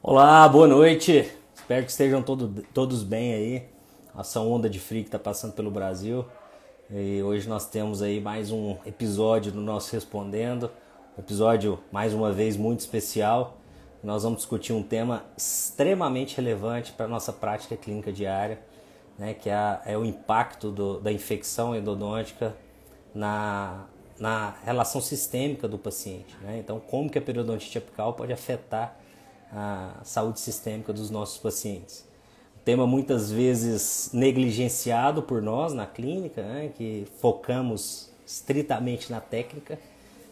Olá, boa noite. Espero que estejam todo, todos bem aí. Essa onda de frio que está passando pelo Brasil. E hoje nós temos aí mais um episódio do nosso Respondendo. Um episódio, mais uma vez, muito especial. Nós vamos discutir um tema extremamente relevante para a nossa prática clínica diária, né, que é, é o impacto do, da infecção endodôntica na, na relação sistêmica do paciente. Né? Então, como que a periodontite apical pode afetar a saúde sistêmica dos nossos pacientes. Um tema muitas vezes negligenciado por nós na clínica, né, que focamos estritamente na técnica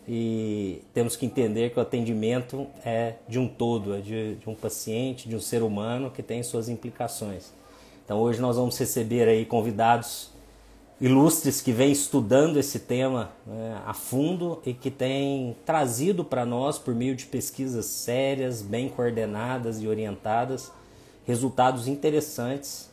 e temos que entender que o atendimento é de um todo, é de, de um paciente, de um ser humano que tem suas implicações. Então hoje nós vamos receber aí convidados ilustres que vêm estudando esse tema né, a fundo e que têm trazido para nós, por meio de pesquisas sérias, bem coordenadas e orientadas, resultados interessantes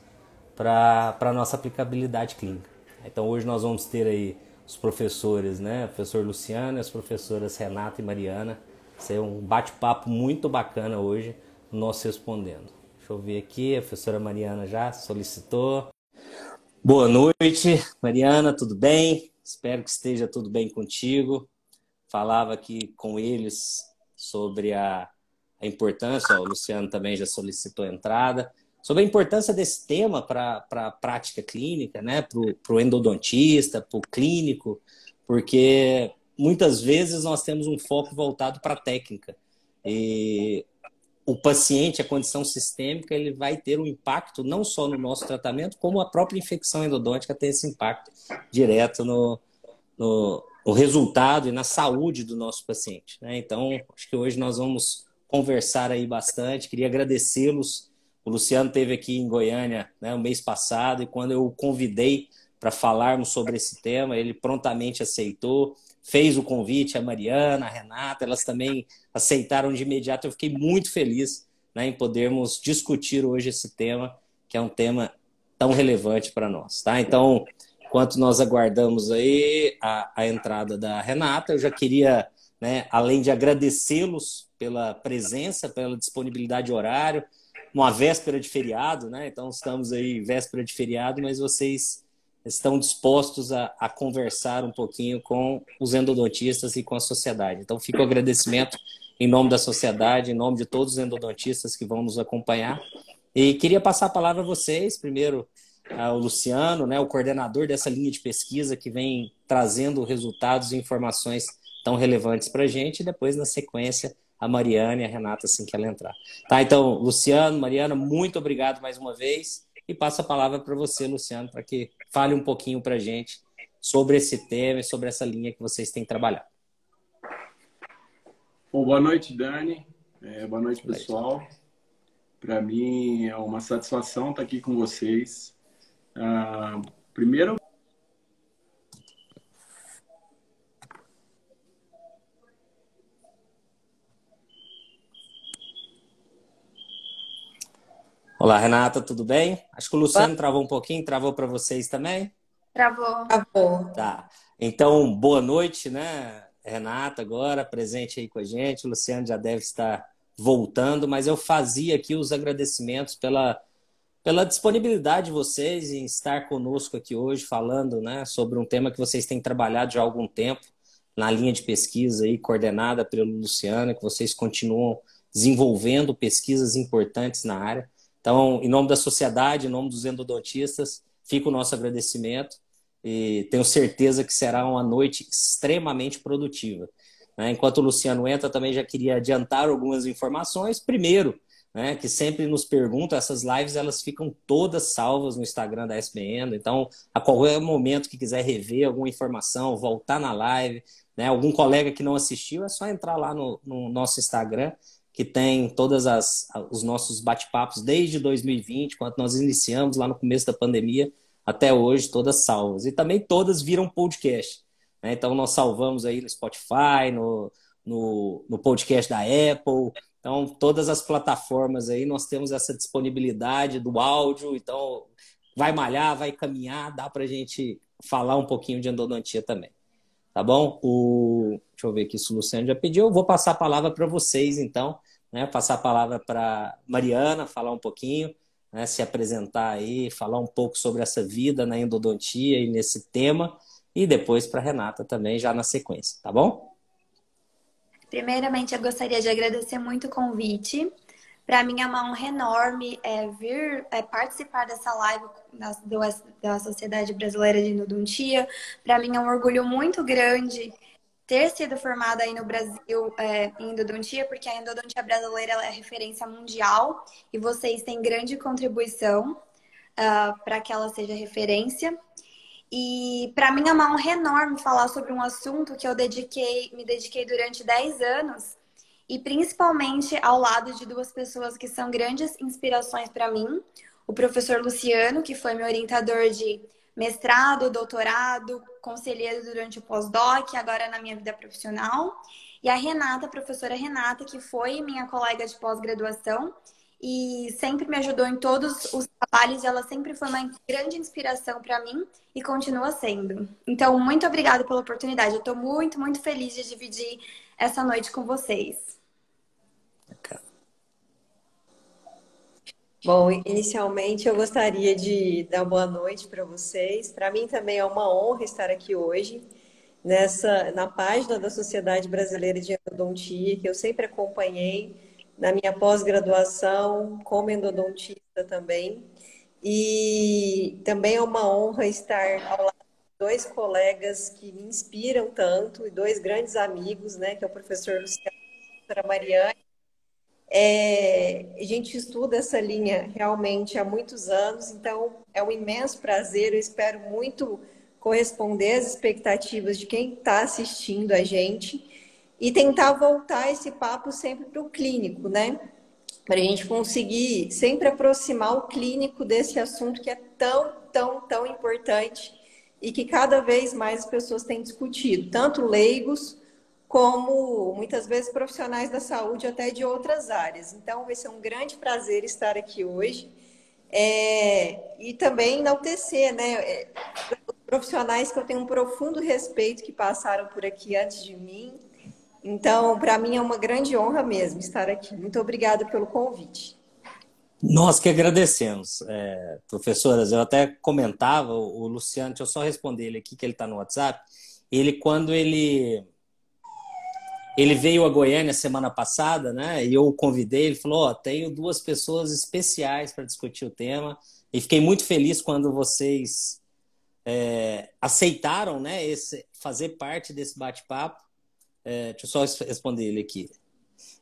para a nossa aplicabilidade clínica. Então hoje nós vamos ter aí os professores, né, o professor Luciano e as professoras Renata e Mariana. Vai ser um bate-papo muito bacana hoje, nós respondendo. Deixa eu ver aqui, a professora Mariana já solicitou. Boa noite, Mariana, tudo bem? Espero que esteja tudo bem contigo. Falava aqui com eles sobre a, a importância, o Luciano também já solicitou a entrada, sobre a importância desse tema para a prática clínica, né? para o endodontista, para o clínico, porque muitas vezes nós temos um foco voltado para a técnica. E o paciente, a condição sistêmica, ele vai ter um impacto não só no nosso tratamento, como a própria infecção endodôntica tem esse impacto direto no, no, no resultado e na saúde do nosso paciente. Né? Então, acho que hoje nós vamos conversar aí bastante. Queria agradecê-los. O Luciano teve aqui em Goiânia né, o mês passado e quando eu o convidei para falarmos sobre esse tema, ele prontamente aceitou fez o convite, a Mariana, a Renata, elas também aceitaram de imediato. Eu fiquei muito feliz né, em podermos discutir hoje esse tema, que é um tema tão relevante para nós. Tá? Então, enquanto nós aguardamos aí a, a entrada da Renata, eu já queria, né, além de agradecê-los pela presença, pela disponibilidade de horário, uma véspera de feriado, né? Então estamos aí véspera de feriado, mas vocês estão dispostos a, a, conversar um pouquinho com os endodontistas e com a sociedade. Então, fica o agradecimento em nome da sociedade, em nome de todos os endodontistas que vão nos acompanhar. E queria passar a palavra a vocês, primeiro ao Luciano, né, o coordenador dessa linha de pesquisa que vem trazendo resultados e informações tão relevantes para a gente, e depois, na sequência, a Mariana e a Renata, assim que ela entrar. Tá, então, Luciano, Mariana, muito obrigado mais uma vez. E passo a palavra para você, Luciano, para que fale um pouquinho para a gente sobre esse tema e sobre essa linha que vocês têm trabalhado. Bom, boa noite, Dani. É, boa noite, pessoal. Para mim é uma satisfação estar aqui com vocês. Uh, primeiro, Olá, Renata, tudo bem? Acho que o Luciano travou um pouquinho, travou para vocês também? Travou. Travou. Tá. Então, boa noite, né, Renata, agora presente aí com a gente. O Luciano já deve estar voltando, mas eu fazia aqui os agradecimentos pela, pela disponibilidade de vocês em estar conosco aqui hoje, falando né, sobre um tema que vocês têm trabalhado já há algum tempo na linha de pesquisa aí, coordenada pelo Luciano, que vocês continuam desenvolvendo pesquisas importantes na área. Então, em nome da sociedade, em nome dos endodontistas, fica o nosso agradecimento e tenho certeza que será uma noite extremamente produtiva. Né? Enquanto o Luciano entra, também já queria adiantar algumas informações. Primeiro, né, que sempre nos perguntam, essas lives elas ficam todas salvas no Instagram da SBN, então a qualquer momento que quiser rever alguma informação, voltar na live, né, algum colega que não assistiu, é só entrar lá no, no nosso Instagram que tem todas as os nossos bate-papos desde 2020, quando nós iniciamos lá no começo da pandemia até hoje, todas salvas. E também todas viram podcast. Né? Então nós salvamos aí no Spotify, no, no, no podcast da Apple. Então, todas as plataformas aí nós temos essa disponibilidade do áudio. Então, vai malhar, vai caminhar, dá para a gente falar um pouquinho de endodontia também. Tá bom? O... Deixa eu ver aqui se o Luciano já pediu. Eu vou passar a palavra para vocês, então, né, passar a palavra para Mariana, falar um pouquinho, né, se apresentar aí, falar um pouco sobre essa vida na endodontia e nesse tema, e depois para Renata também, já na sequência, tá bom? Primeiramente, eu gostaria de agradecer muito o convite. Para mim é uma honra enorme é, vir é, participar dessa live da, da Sociedade Brasileira de Endodontia. Para mim é um orgulho muito grande ter sido formada aí no Brasil é, em endodontia, porque a endodontia brasileira é referência mundial e vocês têm grande contribuição uh, para que ela seja referência. E para mim é uma honra enorme falar sobre um assunto que eu dediquei, me dediquei durante 10 anos e principalmente ao lado de duas pessoas que são grandes inspirações para mim. O professor Luciano, que foi meu orientador de mestrado, doutorado, conselheiro durante o pós-doc, agora na minha vida profissional. E a Renata, a professora Renata, que foi minha colega de pós-graduação e sempre me ajudou em todos os trabalhos. Ela sempre foi uma grande inspiração para mim e continua sendo. Então, muito obrigada pela oportunidade. Eu estou muito, muito feliz de dividir essa noite com vocês. Bom, inicialmente eu gostaria de dar boa noite para vocês. Para mim também é uma honra estar aqui hoje nessa na página da Sociedade Brasileira de Endodontia, que eu sempre acompanhei na minha pós-graduação como endodontista também. E também é uma honra estar ao lado dois colegas que me inspiram tanto e dois grandes amigos, né, que é o professor Luciano e a professora Mariane. É, a gente estuda essa linha realmente há muitos anos, então é um imenso prazer. Eu espero muito corresponder às expectativas de quem está assistindo a gente e tentar voltar esse papo sempre para o clínico, né? Para a gente conseguir sempre aproximar o clínico desse assunto que é tão, tão, tão importante e que cada vez mais as pessoas têm discutido, tanto leigos como muitas vezes profissionais da saúde até de outras áreas. Então, vai ser um grande prazer estar aqui hoje é, e também enaltecer, né? É, profissionais que eu tenho um profundo respeito que passaram por aqui antes de mim, então, para mim é uma grande honra mesmo estar aqui. Muito obrigada pelo convite. Nós que agradecemos, é, professoras. Eu até comentava, o Luciano, deixa eu só responder ele aqui, que ele está no WhatsApp. Ele, quando ele ele veio a Goiânia semana passada, né? E eu o convidei, ele falou: Ó, oh, tenho duas pessoas especiais para discutir o tema. E fiquei muito feliz quando vocês é, aceitaram, né? Esse, fazer parte desse bate-papo. É, deixa eu só responder ele aqui.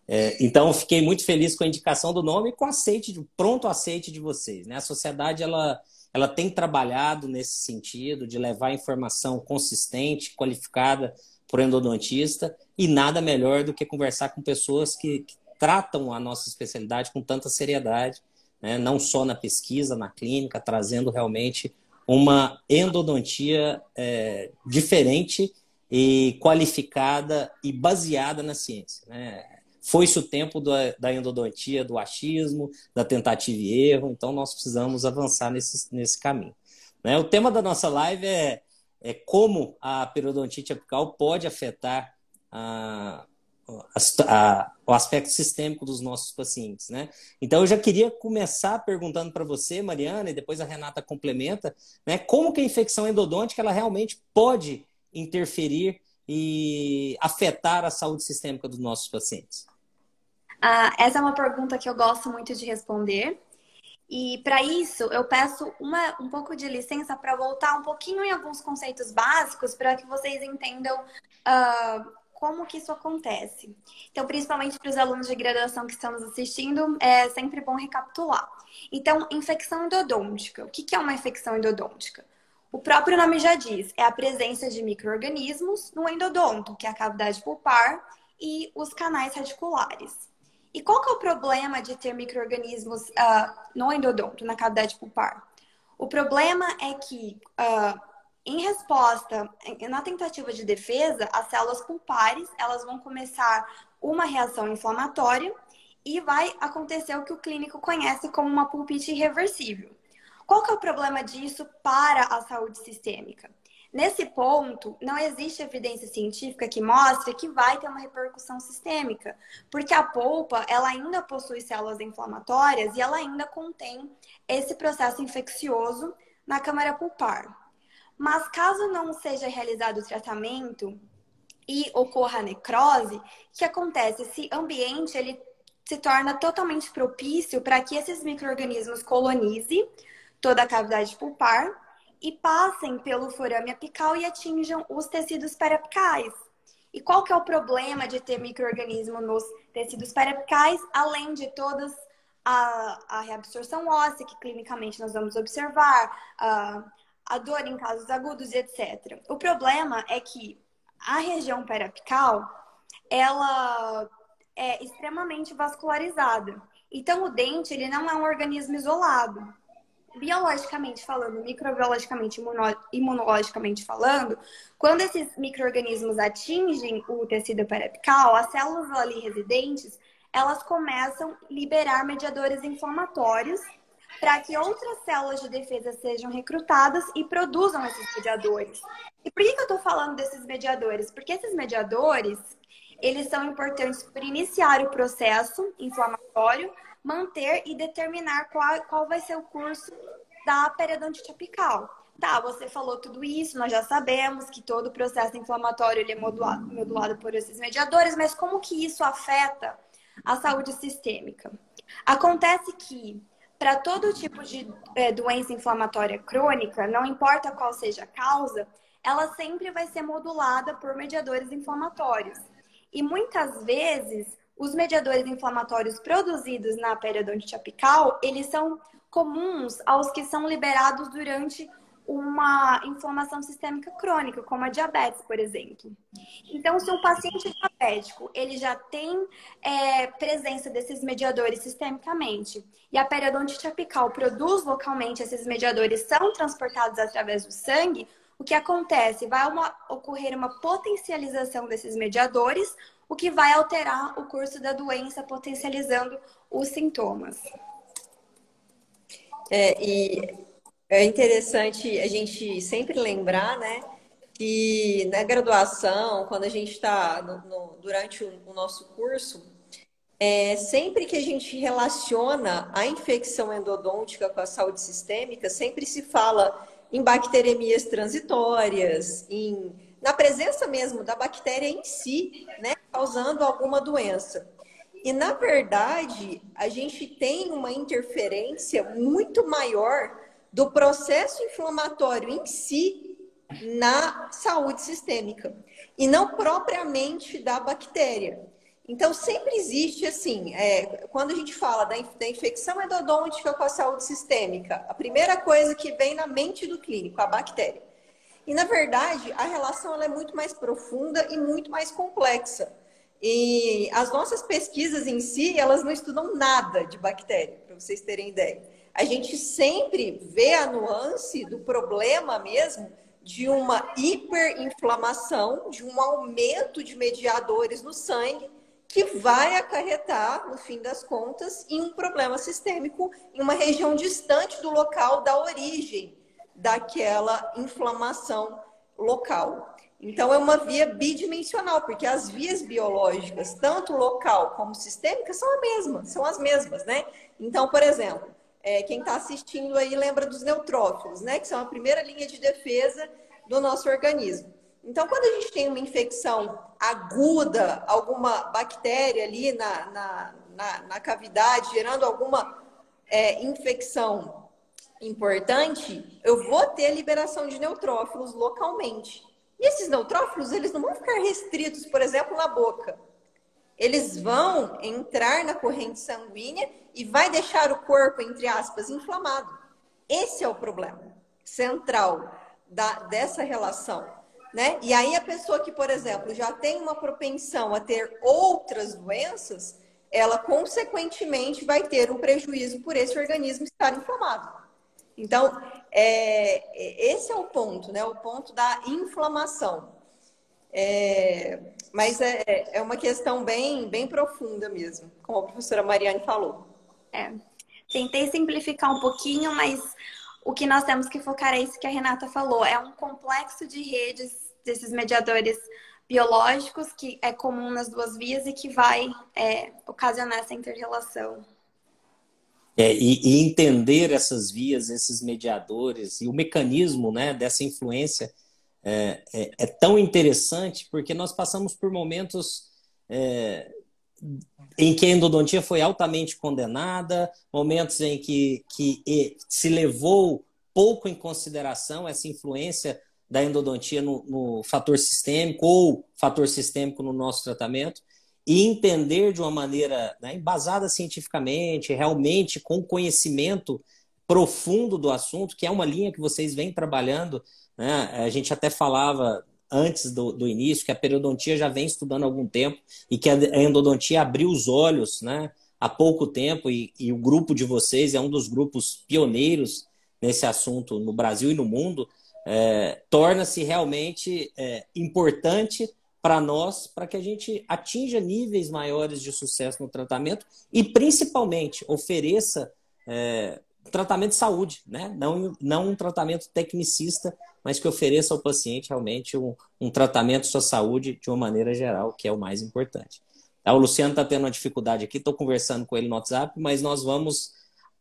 É, então, fiquei muito feliz com a indicação do nome e com o aceite, pronto aceite de vocês. Né? A sociedade ela, ela tem trabalhado nesse sentido de levar informação consistente, qualificada por endodontista e nada melhor do que conversar com pessoas que, que tratam a nossa especialidade com tanta seriedade, né? não só na pesquisa, na clínica, trazendo realmente uma endodontia é, diferente e qualificada e baseada na ciência. Né? Foi-se o tempo do, da endodontia, do achismo, da tentativa e erro, então nós precisamos avançar nesse, nesse caminho. Né? O tema da nossa live é, é como a periodontite apical pode afetar a, a, a, o aspecto sistêmico dos nossos pacientes, né? Então eu já queria começar perguntando para você, Mariana, e depois a Renata complementa, né? Como que a infecção endodôntica ela realmente pode interferir e afetar a saúde sistêmica dos nossos pacientes? Ah, essa é uma pergunta que eu gosto muito de responder. E para isso, eu peço uma, um pouco de licença para voltar um pouquinho em alguns conceitos básicos para que vocês entendam uh, como que isso acontece. Então, principalmente para os alunos de graduação que estão nos assistindo, é sempre bom recapitular. Então, infecção endodôntica. O que é uma infecção endodôntica? O próprio nome já diz, é a presença de micro-organismos no endodonto, que é a cavidade pulpar, e os canais radiculares. E qual que é o problema de ter micro-organismos uh, no endodonto, na cavidade pulpar? O problema é que, uh, em resposta, na tentativa de defesa, as células pulpares elas vão começar uma reação inflamatória e vai acontecer o que o clínico conhece como uma pulpite irreversível. Qual que é o problema disso para a saúde sistêmica? Nesse ponto, não existe evidência científica que mostre que vai ter uma repercussão sistêmica, porque a polpa ela ainda possui células inflamatórias e ela ainda contém esse processo infeccioso na câmara pulpar. Mas caso não seja realizado o tratamento e ocorra a necrose, o que acontece? Esse ambiente ele se torna totalmente propício para que esses micro-organismos colonizem toda a cavidade pulpar e passem pelo forame apical e atinjam os tecidos periapicais. E qual que é o problema de ter microorganismo nos tecidos periapicais, além de todas a, a reabsorção óssea, que clinicamente nós vamos observar, a, a dor em casos agudos e etc. O problema é que a região periapical, ela é extremamente vascularizada. Então, o dente, ele não é um organismo isolado biologicamente falando, microbiologicamente, imunologicamente falando, quando esses micro-organismos atingem o tecido periapical, as células ali residentes, elas começam a liberar mediadores inflamatórios para que outras células de defesa sejam recrutadas e produzam esses mediadores. E por que, que eu estou falando desses mediadores? Porque esses mediadores, eles são importantes para iniciar o processo inflamatório, manter e determinar qual, qual vai ser o curso da periodontite apical. Tá, você falou tudo isso, nós já sabemos que todo o processo inflamatório ele é modulado, modulado por esses mediadores, mas como que isso afeta a saúde sistêmica? Acontece que para todo tipo de é, doença inflamatória crônica, não importa qual seja a causa, ela sempre vai ser modulada por mediadores inflamatórios. E muitas vezes os mediadores inflamatórios produzidos na periodontite apical, eles são comuns aos que são liberados durante uma inflamação sistêmica crônica, como a diabetes, por exemplo. Então, se um paciente diabético ele já tem é, presença desses mediadores sistemicamente e a periodontite apical produz localmente esses mediadores são transportados através do sangue, o que acontece? Vai uma, ocorrer uma potencialização desses mediadores, o que vai alterar o curso da doença, potencializando os sintomas. É, e é interessante a gente sempre lembrar, né, que na graduação, quando a gente está durante o, o, nosso curso, é, sempre que a gente relaciona a infecção endodôntica com a saúde sistêmica, sempre se fala em bacteremias transitórias, em na presença mesmo da bactéria em si, né, causando alguma doença. E na verdade, a gente tem uma interferência muito maior do processo inflamatório em si na saúde sistêmica e não propriamente da bactéria. Então, sempre existe assim, é, quando a gente fala da, da infecção endodôntica com a saúde sistêmica, a primeira coisa que vem na mente do clínico, a bactéria. E, na verdade, a relação ela é muito mais profunda e muito mais complexa. E as nossas pesquisas em si, elas não estudam nada de bactéria, para vocês terem ideia. A gente sempre vê a nuance do problema mesmo de uma hiperinflamação, de um aumento de mediadores no sangue, que vai acarretar, no fim das contas, em um problema sistêmico em uma região distante do local da origem daquela inflamação local. Então, é uma via bidimensional, porque as vias biológicas, tanto local como sistêmica, são a mesma, são as mesmas, né? Então, por exemplo, é, quem está assistindo aí lembra dos neutrófilos, né? Que são a primeira linha de defesa do nosso organismo. Então, quando a gente tem uma infecção aguda, alguma bactéria ali na, na, na, na cavidade, gerando alguma é, infecção importante, eu vou ter liberação de neutrófilos localmente. E esses neutrófilos, eles não vão ficar restritos, por exemplo, na boca. Eles vão entrar na corrente sanguínea e vai deixar o corpo, entre aspas, inflamado. Esse é o problema central da, dessa relação. Né? E aí a pessoa que, por exemplo, já tem uma propensão a ter outras doenças, ela consequentemente vai ter um prejuízo por esse organismo estar inflamado. Então, é, esse é o ponto, né? O ponto da inflamação. É, mas é, é uma questão bem, bem profunda mesmo, como a professora Mariane falou. É. Tentei simplificar um pouquinho, mas o que nós temos que focar é isso que a Renata falou, é um complexo de redes desses mediadores biológicos que é comum nas duas vias e que vai é, ocasionar essa interrelação. É, e, e, entender essas vias, esses mediadores e o mecanismo né, dessa influência é, é, é tão interessante porque nós passamos por momentos é, em que a endodontia foi altamente condenada, momentos em que, que se levou pouco em consideração essa influência da endodontia no, no fator sistêmico ou fator sistêmico no nosso tratamento e entender de uma maneira né, embasada cientificamente, realmente com conhecimento profundo do assunto, que é uma linha que vocês vêm trabalhando. Né? A gente até falava antes do, do início que a periodontia já vem estudando há algum tempo e que a endodontia abriu os olhos né, há pouco tempo e, e o grupo de vocês é um dos grupos pioneiros nesse assunto no Brasil e no mundo, é, torna-se realmente é, importante para nós, para que a gente atinja níveis maiores de sucesso no tratamento e, principalmente, ofereça é, tratamento de saúde, né? não, não um tratamento tecnicista, mas que ofereça ao paciente realmente um, um tratamento sua saúde de uma maneira geral, que é o mais importante. O Luciano está tendo uma dificuldade aqui, estou conversando com ele no WhatsApp, mas nós vamos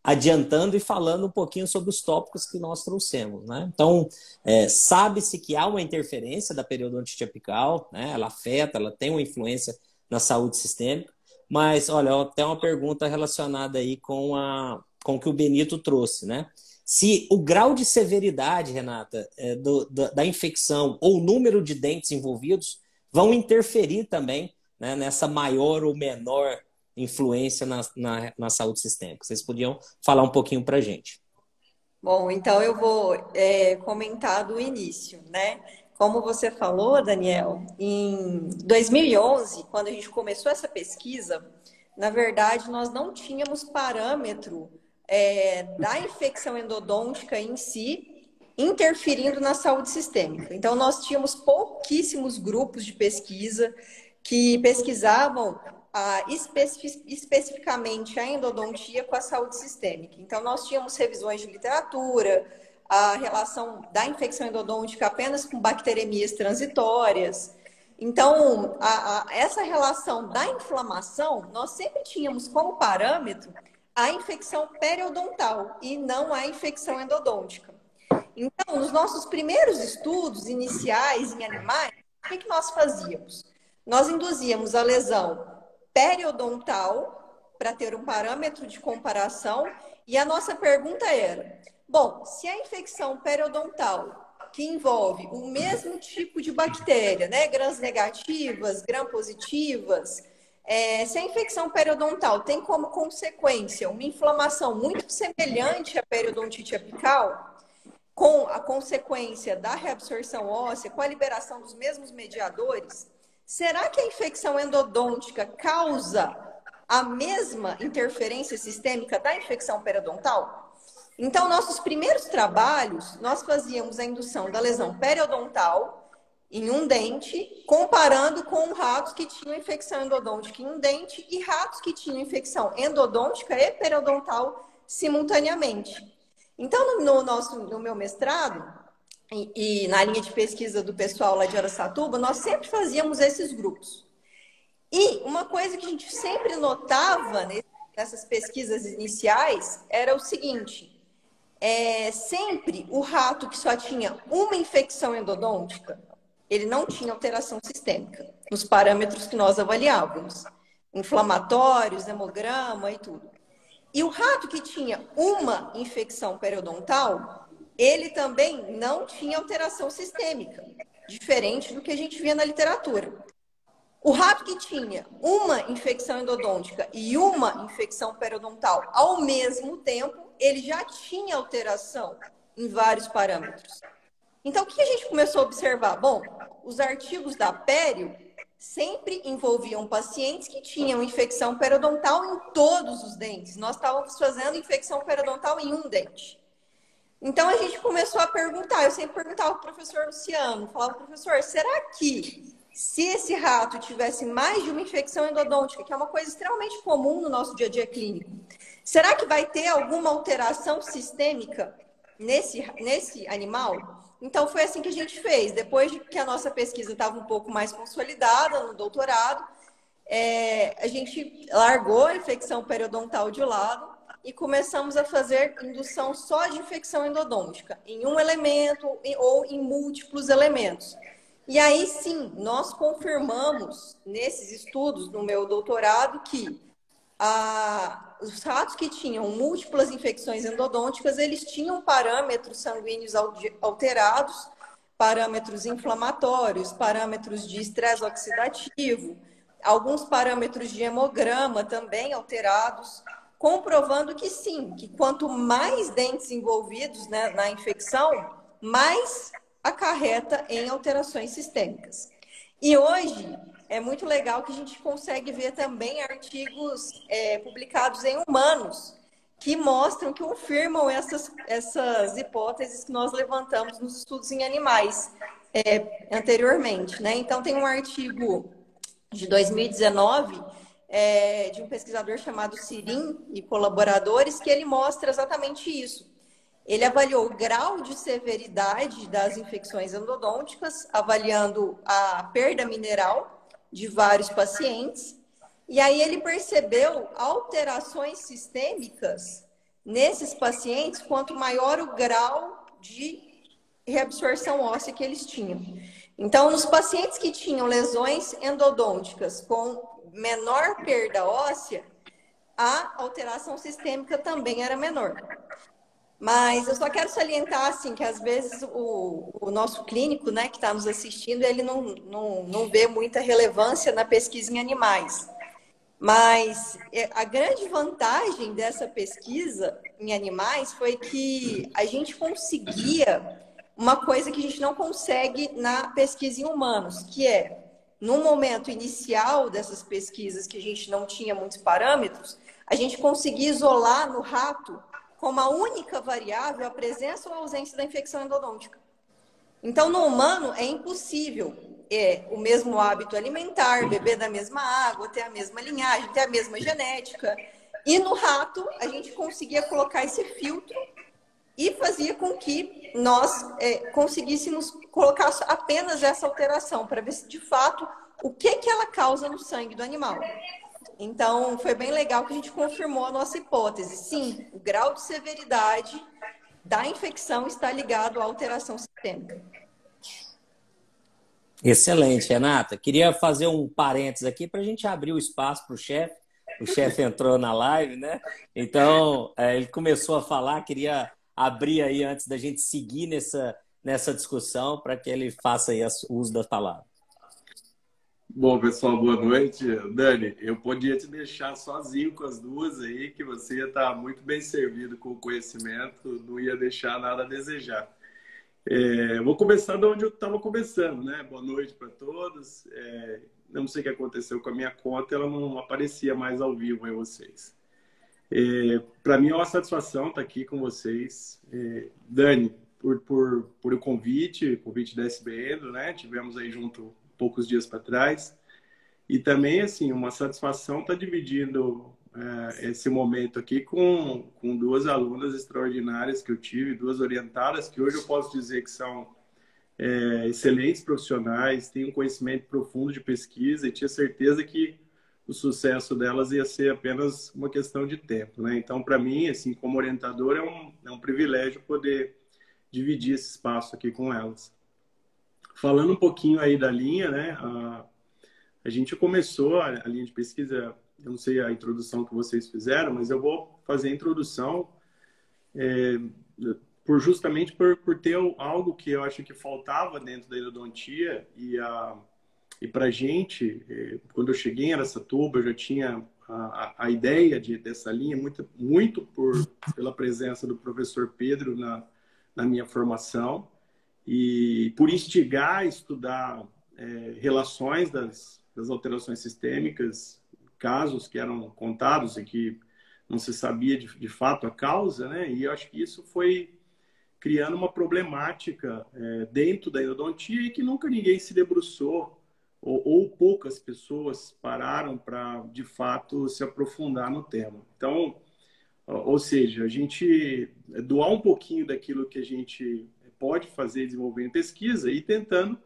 adiantando e falando um pouquinho sobre os tópicos que nós trouxemos. Né? Então, é, sabe-se que há uma interferência da periodontite apical, né? ela afeta, ela tem uma influência na saúde sistêmica, mas, olha, até uma pergunta relacionada aí com, a, com o que o Benito trouxe, né? Se o grau de severidade, Renata, é, do, da, da infecção ou o número de dentes envolvidos vão interferir também né, nessa maior ou menor influência na, na, na saúde sistêmica. Vocês podiam falar um pouquinho para a gente. Bom, então eu vou é, comentar do início, né? Como você falou, Daniel, em 2011, quando a gente começou essa pesquisa, na verdade nós não tínhamos parâmetro é, da infecção endodôntica em si interferindo na saúde sistêmica. Então nós tínhamos pouquíssimos grupos de pesquisa que pesquisavam ah, especific, especificamente a endodontia com a saúde sistêmica. Então, nós tínhamos revisões de literatura, a relação da infecção endodôntica apenas com bacteremias transitórias. Então, a, a, essa relação da inflamação, nós sempre tínhamos como parâmetro a infecção periodontal e não a infecção endodôntica. Então, nos nossos primeiros estudos iniciais em animais, o que, que nós fazíamos? Nós induzíamos a lesão periodontal para ter um parâmetro de comparação. E a nossa pergunta era: bom, se a infecção periodontal que envolve o mesmo tipo de bactéria, né, grãs negativas, gram positivas, é, se a infecção periodontal tem como consequência uma inflamação muito semelhante à periodontite apical, com a consequência da reabsorção óssea, com a liberação dos mesmos mediadores, Será que a infecção endodôntica causa a mesma interferência sistêmica da infecção periodontal? Então, nossos primeiros trabalhos, nós fazíamos a indução da lesão periodontal em um dente, comparando com ratos que tinham infecção endodôntica em um dente e ratos que tinham infecção endodôntica e periodontal simultaneamente. Então, no, no nosso, no meu mestrado, e, e, na linha de pesquisa do pessoal lá de Aracatuba, nós sempre fazíamos esses grupos. E uma coisa que a gente sempre notava nessas pesquisas iniciais era o seguinte: é, sempre o rato que só tinha uma infecção endodôntica, ele não tinha alteração sistêmica nos parâmetros que nós avaliávamos, inflamatórios, hemograma e tudo. E o rato que tinha uma infecção periodontal, ele também não tinha alteração sistêmica, diferente do que a gente via na literatura. O rato que tinha uma infecção endodôntica e uma infecção periodontal ao mesmo tempo, ele já tinha alteração em vários parâmetros. Então, o que a gente começou a observar? Bom, os artigos da Pério sempre envolviam pacientes que tinham infecção periodontal em todos os dentes. Nós estávamos fazendo infecção periodontal em um dente. Então a gente começou a perguntar, eu sempre perguntava para o professor Luciano, falava, professor, será que se esse rato tivesse mais de uma infecção endodôntica, que é uma coisa extremamente comum no nosso dia a dia clínico, será que vai ter alguma alteração sistêmica nesse, nesse animal? Então, foi assim que a gente fez. Depois que a nossa pesquisa estava um pouco mais consolidada no doutorado, é, a gente largou a infecção periodontal de lado e começamos a fazer indução só de infecção endodôntica, em um elemento ou em múltiplos elementos. E aí sim, nós confirmamos nesses estudos no meu doutorado que a, os ratos que tinham múltiplas infecções endodônticas, eles tinham parâmetros sanguíneos alterados, parâmetros inflamatórios, parâmetros de estresse oxidativo, alguns parâmetros de hemograma também alterados, comprovando que sim, que quanto mais dentes envolvidos né, na infecção, mais acarreta em alterações sistêmicas. E hoje, é muito legal que a gente consegue ver também artigos é, publicados em humanos que mostram, que confirmam essas, essas hipóteses que nós levantamos nos estudos em animais é, anteriormente. Né? Então, tem um artigo de 2019 é, de um pesquisador chamado Sirim e colaboradores que ele mostra exatamente isso. Ele avaliou o grau de severidade das infecções endodônticas, avaliando a perda mineral de vários pacientes. E aí ele percebeu alterações sistêmicas nesses pacientes, quanto maior o grau de reabsorção óssea que eles tinham. Então, nos pacientes que tinham lesões endodônticas com menor perda óssea, a alteração sistêmica também era menor. Mas eu só quero salientar assim que às vezes o, o nosso clínico, né, que está nos assistindo, ele não, não, não vê muita relevância na pesquisa em animais. Mas é, a grande vantagem dessa pesquisa em animais foi que a gente conseguia uma coisa que a gente não consegue na pesquisa em humanos, que é no momento inicial dessas pesquisas que a gente não tinha muitos parâmetros, a gente conseguia isolar no rato como a única variável a presença ou a ausência da infecção endodôntica. Então, no humano, é impossível é, o mesmo hábito alimentar, beber da mesma água, ter a mesma linhagem, ter a mesma genética. E no rato, a gente conseguia colocar esse filtro e fazia com que nós é, conseguíssemos colocar apenas essa alteração para ver se de fato o que, que ela causa no sangue do animal. Então, foi bem legal que a gente confirmou a nossa hipótese. Sim, o grau de severidade da infecção está ligado à alteração sistêmica. Excelente, Renata. Queria fazer um parênteses aqui para a gente abrir o espaço para o chefe. O chefe entrou na live, né? Então, é, ele começou a falar, queria abrir aí antes da gente seguir nessa, nessa discussão para que ele faça aí uso das palavras. Bom, pessoal, boa noite. Dani, eu podia te deixar sozinho com as duas aí, que você ia estar muito bem servido com o conhecimento, não ia deixar nada a desejar. É, vou começar de onde eu estava começando, né? Boa noite para todos. É, não sei o que aconteceu com a minha conta, ela não aparecia mais ao vivo em vocês. É, para mim é uma satisfação estar aqui com vocês. É, Dani, por, por, por o convite, convite da SBN, né? Tivemos aí junto poucos dias para trás. E também, assim, uma satisfação estar tá dividindo é, esse momento aqui com, com duas alunas extraordinárias que eu tive, duas orientadas, que hoje eu posso dizer que são é, excelentes profissionais, têm um conhecimento profundo de pesquisa e tinha certeza que o sucesso delas ia ser apenas uma questão de tempo, né? Então, para mim, assim, como orientador, é um, é um privilégio poder dividir esse espaço aqui com elas. Falando um pouquinho aí da linha, né? A, a gente começou a, a, linha de pesquisa, eu não sei a introdução que vocês fizeram, mas eu vou fazer a introdução é, por justamente por, por ter algo que eu acho que faltava dentro da endodontia e a e para gente, é, quando eu cheguei em Aracatuba, eu já tinha a, a, ideia de, dessa linha muito, muito por, pela presença do professor Pedro na, na minha formação e por instigar a estudar é, relações das, das alterações sistêmicas, casos que eram contados e que não se sabia de, de fato a causa, né? E eu acho que isso foi criando uma problemática é, dentro da endodontia e que nunca ninguém se debruçou ou, ou poucas pessoas pararam para de fato se aprofundar no tema. Então, Ou seja, a gente doar um pouquinho daquilo que a gente pode fazer desenvolver em pesquisa e tentando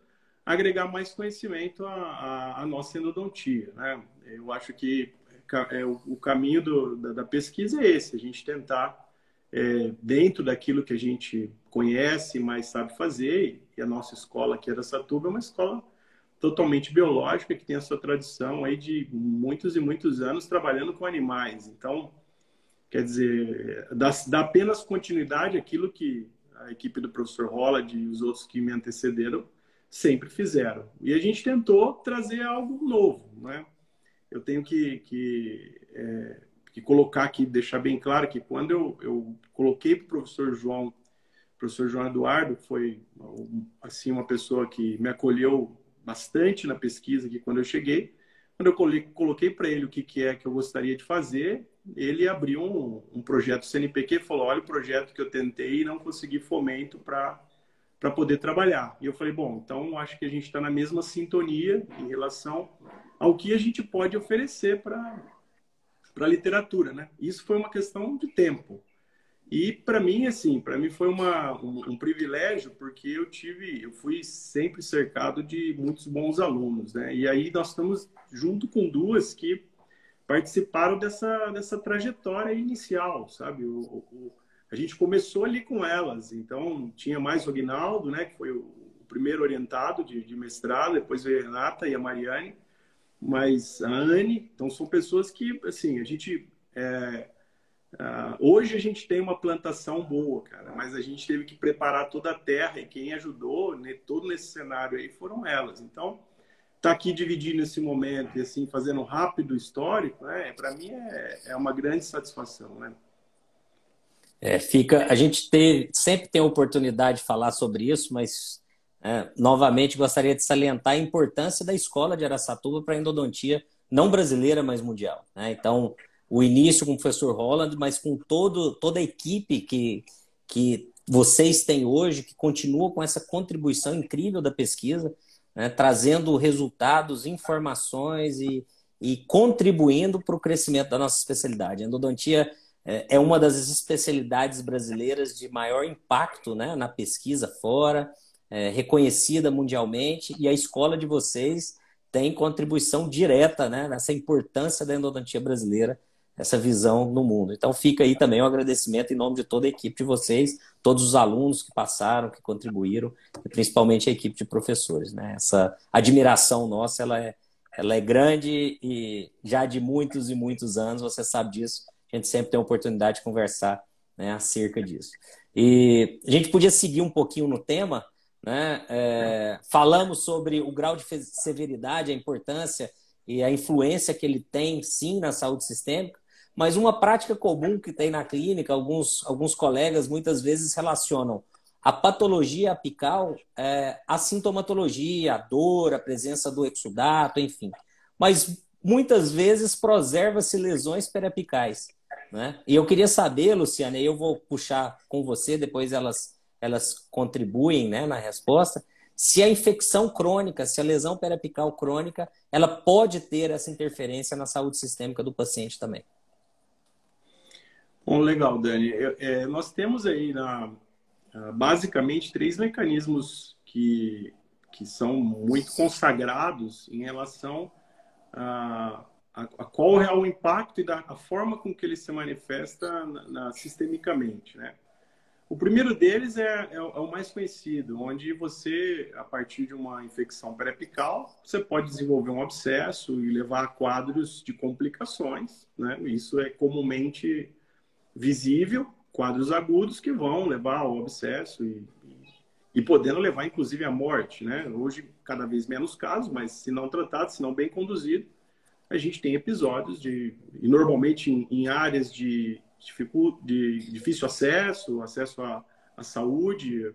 agregar mais conhecimento à, à, nossa endodontia. Né? Eu acho que é, o, caminho do, da, da, pesquisa é esse, a gente tentar, é, dentro daquilo que a gente conhece, mais sabe fazer, e a nossa escola aqui é da Satuba é uma escola totalmente biológica, que tem a sua tradição aí de muitos e muitos anos trabalhando com animais. Então, quer dizer, dá, dá apenas continuidade àquilo que a equipe do professor Holland e os outros que me antecederam sempre fizeram. E a gente tentou trazer algo novo, né? Eu tenho que, que, é, que colocar aqui, deixar bem claro que quando eu, eu coloquei para o professor João, professor João Eduardo, foi assim uma pessoa que me acolheu bastante na pesquisa aqui quando eu cheguei. Quando eu coloquei para ele o que, que é que eu gostaria de fazer, ele abriu um, um projeto CNPq e falou: olha o projeto que eu tentei e não consegui fomento para para poder trabalhar. E eu falei, bom, então acho que a gente está na mesma sintonia em relação ao que a gente pode oferecer para a literatura, né? Isso foi uma questão de tempo. E para mim, assim, para mim foi uma, um, um, privilégio, porque eu tive, eu fui sempre cercado de muitos bons alunos, né? E aí nós estamos junto com duas que participaram dessa, dessa trajetória inicial, sabe? O, o, a gente começou ali com elas, então tinha mais o Aguinaldo, né? Que foi o, o primeiro orientado de, de mestrado, depois veio a Renata e a Mariane, mas a Anne, então são pessoas que, assim, a gente... É, Uh, hoje a gente tem uma plantação boa, cara, mas a gente teve que preparar toda a terra e quem ajudou né, todo nesse cenário aí foram elas. Então, tá aqui dividindo esse momento e assim fazendo um rápido histórico, né, para mim é, é uma grande satisfação, né? É, fica, a gente ter, sempre tem a oportunidade de falar sobre isso, mas é, novamente gostaria de salientar a importância da escola de Aracatuba para a endodontia não brasileira, mas mundial. Né? Então, o início com o professor Holland, mas com todo, toda a equipe que, que vocês têm hoje, que continua com essa contribuição incrível da pesquisa, né, trazendo resultados, informações e, e contribuindo para o crescimento da nossa especialidade. A endodontia é, é uma das especialidades brasileiras de maior impacto né, na pesquisa fora, é, reconhecida mundialmente, e a escola de vocês tem contribuição direta né, nessa importância da endodontia brasileira essa visão no mundo. Então fica aí também o um agradecimento em nome de toda a equipe de vocês, todos os alunos que passaram, que contribuíram, e principalmente a equipe de professores. Né? Essa admiração nossa ela é, ela é grande e já de muitos e muitos anos, você sabe disso, a gente sempre tem a oportunidade de conversar né, acerca disso. E a gente podia seguir um pouquinho no tema, né? É, falamos sobre o grau de severidade, a importância e a influência que ele tem, sim, na saúde sistêmica, mas uma prática comum que tem na clínica, alguns, alguns colegas muitas vezes relacionam a patologia apical é, a sintomatologia, a dor, a presença do exudato, enfim. Mas muitas vezes preserva-se lesões periapicais. Né? E eu queria saber, Luciana, e eu vou puxar com você, depois elas, elas contribuem né, na resposta, se a infecção crônica, se a lesão periapical crônica, ela pode ter essa interferência na saúde sistêmica do paciente também. Bom, legal, Dani. É, nós temos aí na, basicamente três mecanismos que, que são muito consagrados em relação a, a, a qual é o impacto e da, a forma com que ele se manifesta na, na, sistemicamente, né? O primeiro deles é, é, é, o mais conhecido, onde você, a partir de uma infecção pré-apical, você pode desenvolver um abscesso e levar a quadros de complicações, né? Isso é comumente visível, quadros agudos que vão levar ao abscesso e, e, podendo levar, inclusive, à morte. Né? Hoje, cada vez menos casos, mas se não tratado, se não bem conduzido, a gente tem episódios de, e normalmente em, em áreas de, de, difícil acesso, acesso à, à saúde,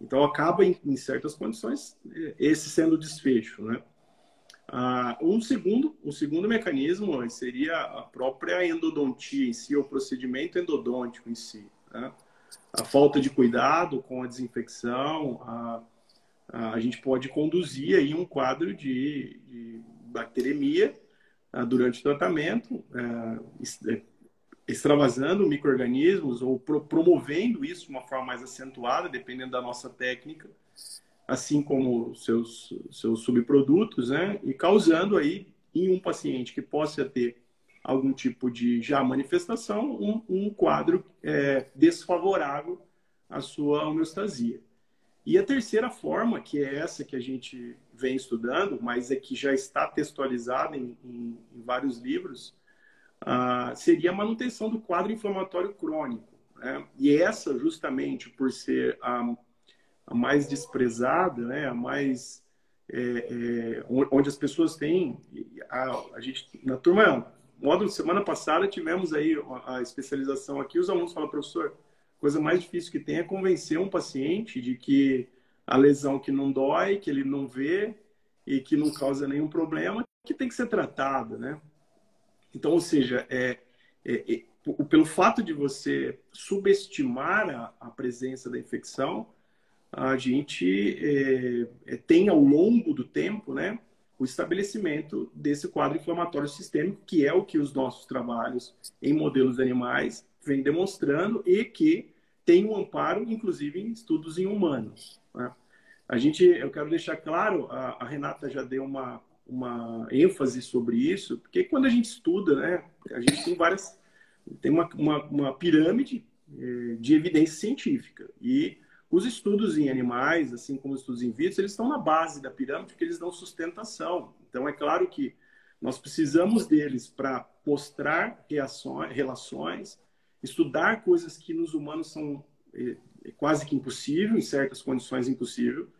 então acaba em, em certas condições esse sendo o desfecho, né? Ah, um segundo, um segundo mecanismo seria a própria endodontia em si, o procedimento endodôntico em si. Né? A falta de cuidado com a desinfecção, a, a, a gente pode conduzir aí um quadro de, de bacteremia ah, durante o tratamento, é, extravasando micro-organismos ou pro, promovendo isso de uma forma mais acentuada, dependendo da nossa técnica, assim como seus, seus subprodutos, né? E causando aí, em um paciente que possa ter algum tipo de já manifestação, um, um quadro é, desfavorável à sua homeostasia. E a terceira forma, que é essa que a gente vem estudando, mas é que já está textualizada em, em, em vários livros, uh, seria a manutenção do quadro inflamatório crônico. Né? E essa, justamente por ser a, a mais desprezada, né? a mais. É, é, onde as pessoas têm. A, a gente, na turma, módulo semana passada, tivemos aí a, especialização aqui. Os alunos falam, professor, coisa mais difícil que tem é convencer um paciente de que a lesão que não dói, que ele não vê e que não causa nenhum problema, que tem que ser tratada, né? Então, ou seja, é, é, é, pelo fato de você subestimar a, presença da infecção, a gente é, tem ao longo do tempo, né, o estabelecimento desse quadro inflamatório sistêmico, que é o que os nossos trabalhos em modelos animais vêm demonstrando e que tem um amparo, inclusive, em estudos em humanos. Né? A gente, eu quero deixar claro, a, a Renata já deu uma uma ênfase sobre isso, porque quando a gente estuda, né, a gente tem várias, tem uma, uma, uma pirâmide eh, de evidência científica e os estudos em animais, assim como os estudos em vitro, eles estão na base da pirâmide porque eles dão sustentação. Então é claro que nós precisamos deles para mostrar reações, relações, estudar coisas que nos humanos são é, quase que impossível, em certas condições impossível,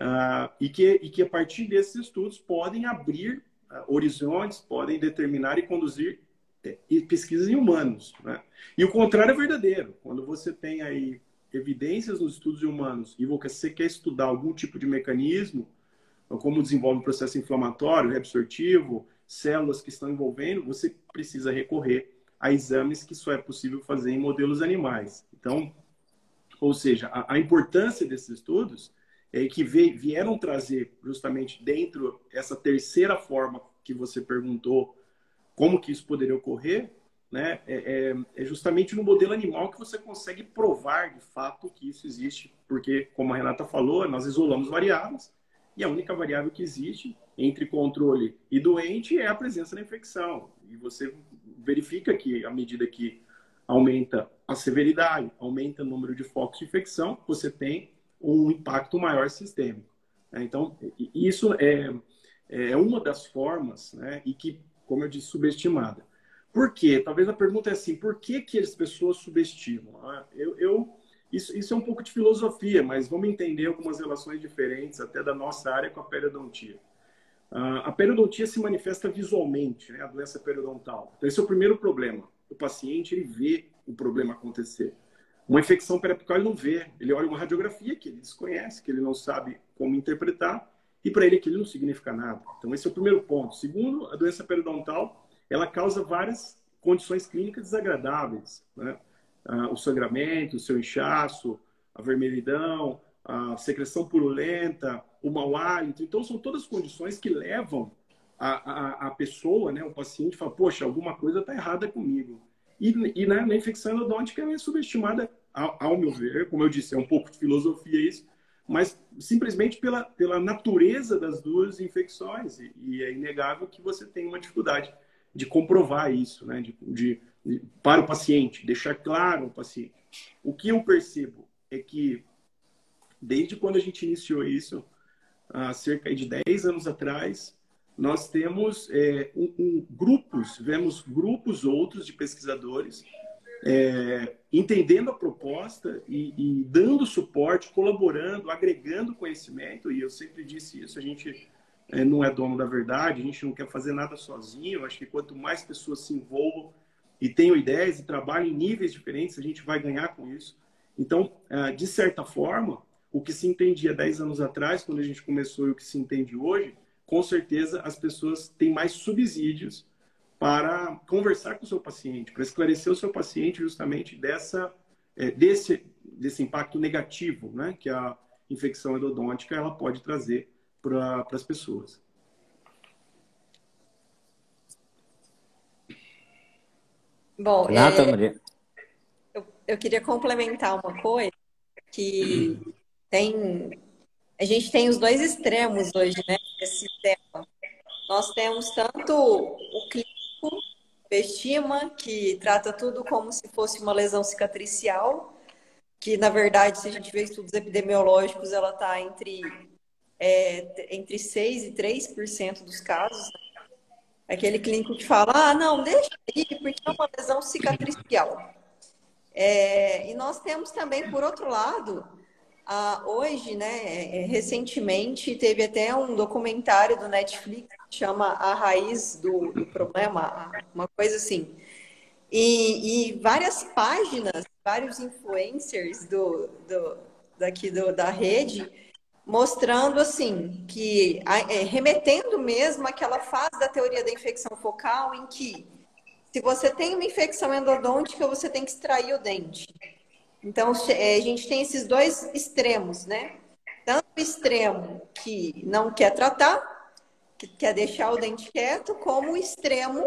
Uh, e, que, e que a partir desses estudos podem abrir uh, horizontes, podem determinar e conduzir é, pesquisas em humanos. Né? E o contrário é verdadeiro. Quando você tem aí evidências nos estudos humanos e você quer estudar algum tipo de mecanismo, como desenvolve o processo inflamatório, reabsortivo, células que estão envolvendo, você precisa recorrer a exames que só é possível fazer em modelos animais. Então, ou seja, a, a importância desses estudos é, que vieram trazer justamente dentro essa terceira forma que você perguntou como que isso poderia ocorrer, né? É, é, é, justamente no modelo animal que você consegue provar de fato que isso existe, porque como a Renata falou, nós isolamos variáveis e a única variável que existe entre controle e doente é a presença da infecção. E você verifica que à medida que aumenta a severidade, aumenta o número de focos de infecção, você tem um impacto maior sistêmico. Né? Então, isso é, é uma das formas, né, e que, como eu disse, subestimada. Por quê? Talvez a pergunta é assim, por que, que as pessoas subestimam? Ah, eu, eu isso, isso é um pouco de filosofia, mas vamos entender algumas relações diferentes até da nossa área com a periodontia. Uh, a periodontia se manifesta visualmente, né, a doença periodontal. Então, esse é o primeiro problema. O paciente ele vê o problema acontecer. Uma infecção periapical ele não vê, ele olha uma radiografia que ele desconhece, que ele não sabe como interpretar, e para ele aquilo não significa nada. Então esse é o primeiro ponto. Segundo, a doença periodontal, ela causa várias condições clínicas desagradáveis, né? Ah, o sangramento, o seu inchaço, a vermelhidão, a secreção purulenta, o mau hálito. Então são todas condições que levam a, a, a pessoa, né, o paciente, a falar, poxa, alguma coisa está errada comigo. E, e na, na, infecção endodôntica ela é subestimada, ao, ao, meu ver, como eu disse, é um pouco de filosofia isso, mas simplesmente pela, pela natureza das duas infecções. E, e é inegável que você tem uma dificuldade de comprovar isso, né? De, de, de, para o paciente, deixar claro ao paciente. O que eu percebo é que, desde quando a gente iniciou isso, há cerca de 10 anos atrás, nós temos é, um, um, grupos, vemos grupos outros de pesquisadores é, entendendo a proposta e, e, dando suporte, colaborando, agregando conhecimento. E eu sempre disse isso: a gente não é dono da verdade, a gente não quer fazer nada sozinho. Eu acho que quanto mais pessoas se envolvam e tenham ideias e trabalhem em níveis diferentes, a gente vai ganhar com isso. Então, é, de certa forma, o que se entendia 10 anos atrás, quando a gente começou, e o que se entende hoje, com certeza as pessoas têm mais subsídios para conversar com o seu paciente, para esclarecer o seu paciente justamente dessa, é, desse, desse impacto negativo né, que a infecção endodôntica ela pode trazer para as pessoas. Bom, Renata, é, Maria. Eu, eu queria complementar uma coisa que tem. A gente tem os dois extremos hoje, né? Esse tema. Nós temos tanto o clínico, estima, que trata tudo como se fosse uma lesão cicatricial, que na verdade, se a gente vê estudos epidemiológicos, ela está entre, é, entre 6% e 3% dos casos. Aquele clínico que fala, ah, não, deixa aí, porque é uma lesão cicatricial. É, e nós temos também, por outro lado, ah, hoje, né, é, recentemente, teve até um documentário do Netflix que chama A Raiz do, do Problema, uma coisa assim. E, e, várias páginas, vários influencers do, do, daqui do, da rede mostrando assim que é, remetendo mesmo àquela fase da teoria da infecção focal em que se você tem uma infecção endodôntica você tem que extrair o dente. Então é, a gente tem esses dois extremos, né? Tanto o extremo que não quer tratar, que quer deixar o dente quieto, como o extremo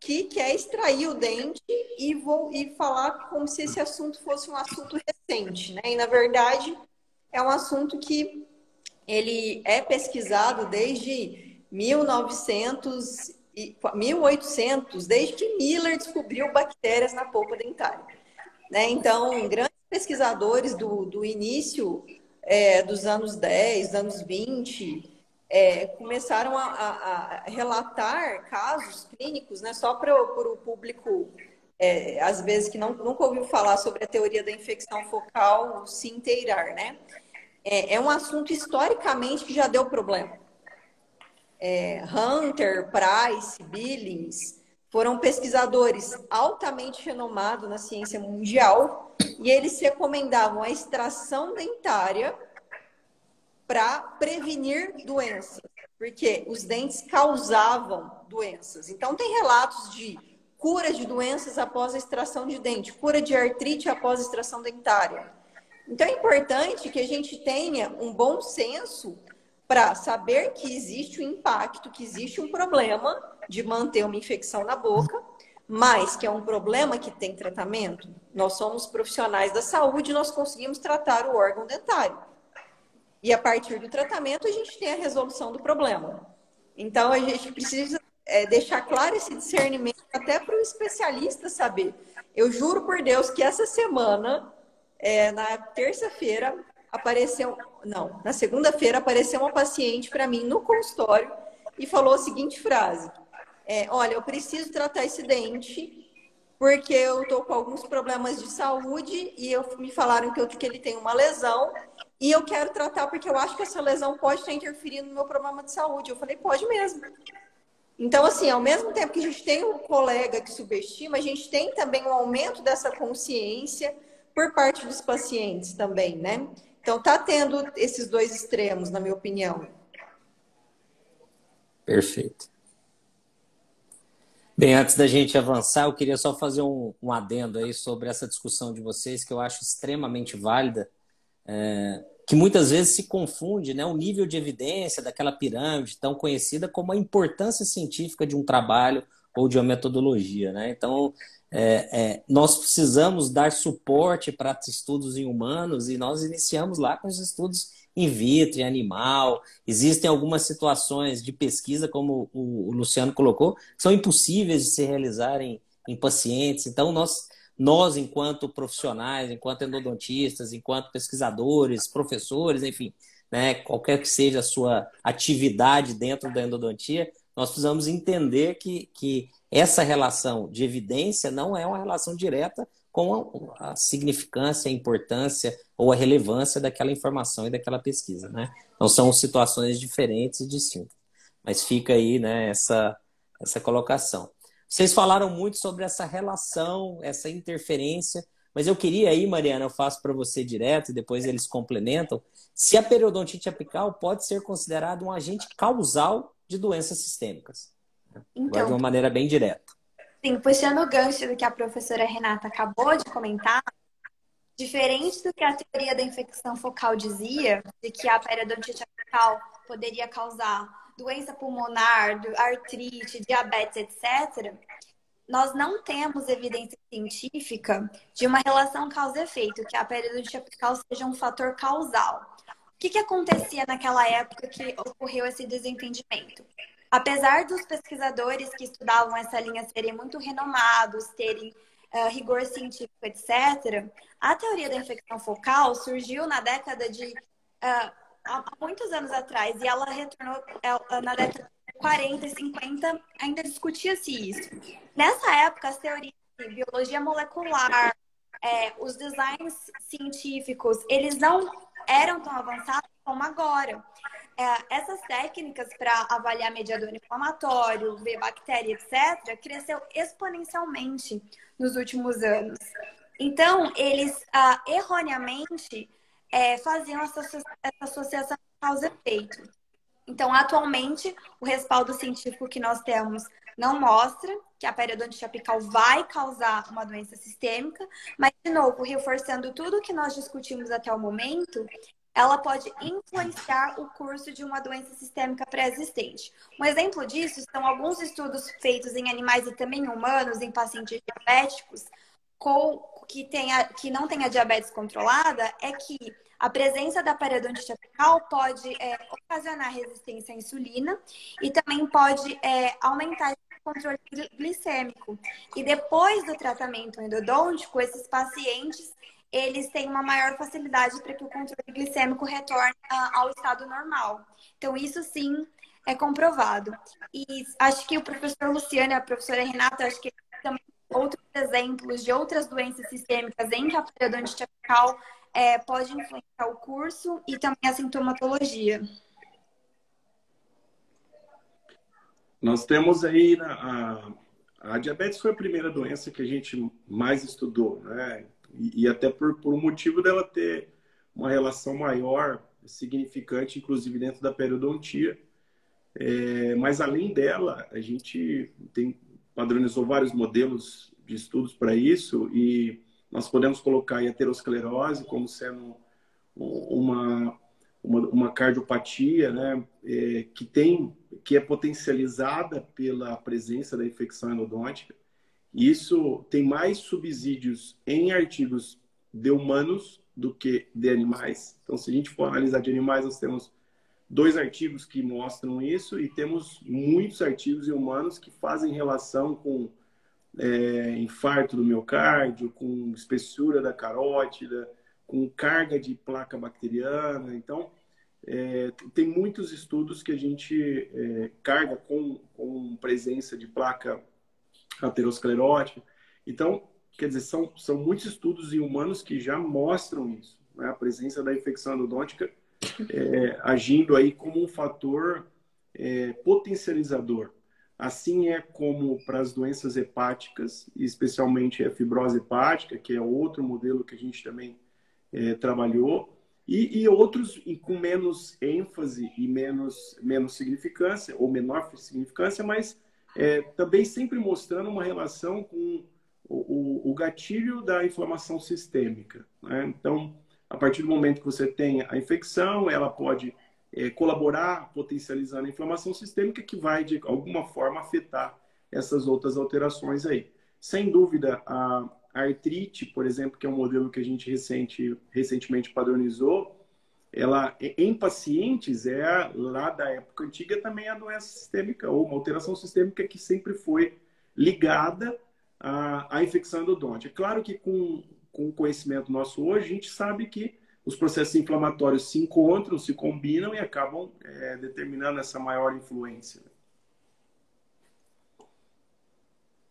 que quer extrair o dente e vou e falar como se esse assunto fosse um assunto recente, né? E na verdade é um assunto que ele é pesquisado desde 1900 e 1800, desde que Miller descobriu bactérias na polpa dentária. Né? Então, grandes pesquisadores do, do início é, dos anos 10, anos 20, é, começaram a, a, a, relatar casos clínicos, né, só para o público, é, às vezes, que não, nunca ouviu falar sobre a teoria da infecção focal se inteirar, né? É, é um assunto historicamente que já deu problema. É, Hunter, Price, Billings foram pesquisadores altamente renomados na ciência mundial e eles recomendavam a extração dentária para prevenir doenças, porque os dentes causavam doenças. Então, tem relatos de cura de doenças após a extração de dente, cura de artrite após a extração dentária. Então é importante que a gente tenha um bom senso para saber que existe um impacto, que existe um problema de manter uma infecção na boca, mas que é um problema que tem tratamento. Nós somos profissionais da saúde, nós conseguimos tratar o órgão dentário. E a partir do tratamento a gente tem a resolução do problema. Então a gente precisa é, deixar claro esse discernimento até para o especialista saber. Eu juro por Deus que essa semana é, na terça-feira apareceu, não, na segunda-feira apareceu uma paciente para mim no consultório e falou a seguinte frase: é, Olha, eu preciso tratar esse dente porque eu estou com alguns problemas de saúde e eu, me falaram que, eu, que ele tem uma lesão e eu quero tratar porque eu acho que essa lesão pode estar interferindo no meu problema de saúde. Eu falei, pode mesmo. Então, assim, ao mesmo tempo que a gente tem um colega que subestima, a gente tem também um aumento dessa consciência por parte dos pacientes também, né? Então, tá tendo esses dois extremos, na minha opinião. Perfeito. Bem, antes da gente avançar, eu queria só fazer um, um adendo aí sobre essa discussão de vocês, que eu acho extremamente válida, é, que muitas vezes se confunde né, o nível de evidência daquela pirâmide tão conhecida como a importância científica de um trabalho ou de uma metodologia. Né? Então, é, é, nós precisamos dar suporte para estudos em humanos e nós iniciamos lá com os estudos in vitro, em animal. Existem algumas situações de pesquisa, como o, o Luciano colocou, que são impossíveis de se realizar em, em pacientes. Então, nós, nós, enquanto profissionais, enquanto endodontistas, enquanto pesquisadores, professores, enfim, né, qualquer que seja a sua atividade dentro da endodontia, nós precisamos entender que, que essa relação de evidência não é uma relação direta com a, significância, a importância ou a relevância daquela informação e daquela pesquisa, né? Então são situações diferentes e distintas. Mas fica aí, né, essa, essa colocação. Vocês falaram muito sobre essa relação, essa interferência, mas eu queria aí, Mariana, eu faço para você direto e depois eles complementam, se a periodontite apical pode ser considerado um agente causal de doenças sistêmicas. Então, de uma maneira bem direta. Sim, puxando o gancho do que a professora Renata acabou de comentar, diferente do que a teoria da infecção focal dizia, de que a periodontite apical poderia causar doença pulmonar, artrite, diabetes, etc., nós não temos evidência científica de uma relação causa-efeito, que a periodontia apical seja um fator causal. O que, que acontecia naquela época que ocorreu esse desentendimento? Apesar dos pesquisadores que estudavam essa linha serem muito renomados, terem uh, rigor científico, etc., a teoria da infecção focal surgiu na década de. Uh, há muitos anos atrás, e ela retornou uh, na década 40 e 50 ainda discutia-se isso. Nessa época, as teorias de biologia molecular, é, os designs científicos, eles não eram tão avançados como agora. É, essas técnicas para avaliar mediador inflamatório, ver bactéria, etc., cresceu exponencialmente nos últimos anos. Então, eles ah, erroneamente é, faziam essa, essa associação causa-efeito. Então, atualmente, o respaldo científico que nós temos não mostra que a periodontite apical vai causar uma doença sistêmica, mas, de novo, reforçando tudo que nós discutimos até o momento, ela pode influenciar o curso de uma doença sistêmica pré-existente. Um exemplo disso são alguns estudos feitos em animais e também em humanos, em pacientes diabéticos, com, que, tenha, que não tenha diabetes controlada, é que a presença da periodontite apical pode é, ocasionar resistência à insulina e também pode é, aumentar o controle glicêmico. E depois do tratamento endodôntico, esses pacientes eles têm uma maior facilidade para que o controle glicêmico retorne uh, ao estado normal. Então, isso sim é comprovado. E acho que o professor Luciano e a professora Renata, acho que também outros exemplos de outras doenças sistêmicas em que a periodontite apical é, pode influenciar o curso e também a sintomatologia. Nós temos aí a, a diabetes foi a primeira doença que a gente mais estudou, né? E, e até por, por um motivo dela ter uma relação maior, significante, inclusive dentro da periodontia. É, mas além dela, a gente tem padronizou vários modelos de estudos para isso e nós podemos colocar a aterosclerose como sendo uma, uma, uma cardiopatia né, é, que tem que é potencializada pela presença da infecção endodôntica. Isso tem mais subsídios em artigos de humanos do que de animais. Então, se a gente for analisar de animais, nós temos dois artigos que mostram isso e temos muitos artigos em humanos que fazem relação com é, infarto do miocárdio, com espessura da carótida, com carga de placa bacteriana. Então, é, tem muitos estudos que a gente é, carga com, com presença de placa aterosclerótica. Então, quer dizer, são, são muitos estudos em humanos que já mostram isso, né? a presença da infecção endodôntica é, agindo aí como um fator é, potencializador Assim é como para as doenças hepáticas, especialmente a fibrose hepática, que é outro modelo que a gente também é, trabalhou, e, e, outros com menos ênfase e menos, menos significância, ou menor significância, mas é, também sempre mostrando uma relação com o, o, o gatilho da inflamação sistêmica. Né? Então, a partir do momento que você tem a infecção, ela pode é, colaborar potencializando a inflamação sistêmica que vai, de alguma forma, afetar essas outras alterações aí. Sem dúvida, a artrite, por exemplo, que é um modelo que a gente recente, recentemente padronizou, ela em pacientes é lá da época antiga também a doença sistêmica ou uma alteração sistêmica que sempre foi ligada à, à infecção endodôntica. Claro que com, com o conhecimento nosso hoje, a gente sabe que os processos inflamatórios se encontram, se combinam e acabam é, determinando essa maior influência.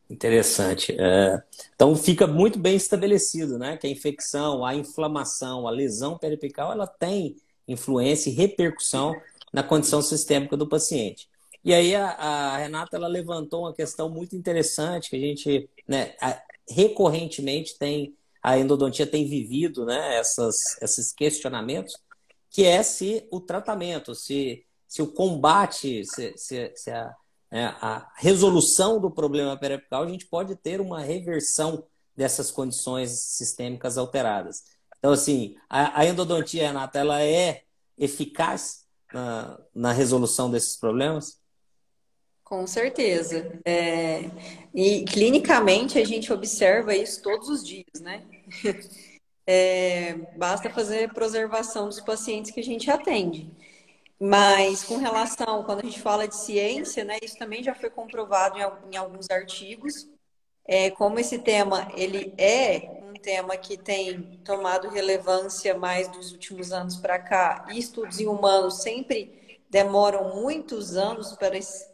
Interessante. É, então fica muito bem estabelecido, né, que a infecção, a inflamação, a lesão periapical, ela tem influência e repercussão na condição sistêmica do paciente. E aí a, a Renata ela levantou uma questão muito interessante que a gente né, recorrentemente tem a endodontia tem vivido né, essas, esses questionamentos, que é se o tratamento, se, se o combate, se, se, se a, né, a resolução do problema periapical, a gente pode ter uma reversão dessas condições sistêmicas alteradas. Então, assim, a, a endodontia, Renata, ela é eficaz na, na resolução desses problemas? Com certeza. É, e clinicamente a gente observa isso todos os dias, né? É, basta fazer preservação dos pacientes que a gente atende. Mas com relação, quando a gente fala de ciência, né, isso também já foi comprovado em, em alguns artigos. É, como esse tema ele é um tema que tem tomado relevância mais dos últimos anos para cá, e estudos em humanos sempre demoram muitos anos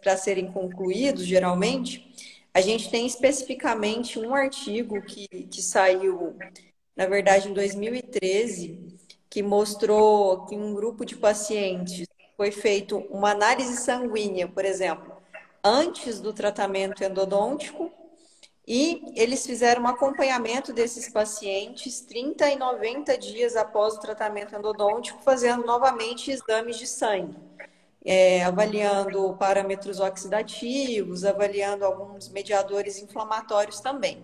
para, serem concluídos, geralmente, a gente tem especificamente um artigo que, que saiu, na verdade, em 2013, que mostrou que um grupo de pacientes foi feito uma análise sanguínea, por exemplo, antes do tratamento endodôntico, e eles fizeram um acompanhamento desses pacientes 30 e 90 dias após o tratamento endodôntico, fazendo novamente exames de sangue, é, avaliando parâmetros oxidativos, avaliando alguns mediadores inflamatórios também.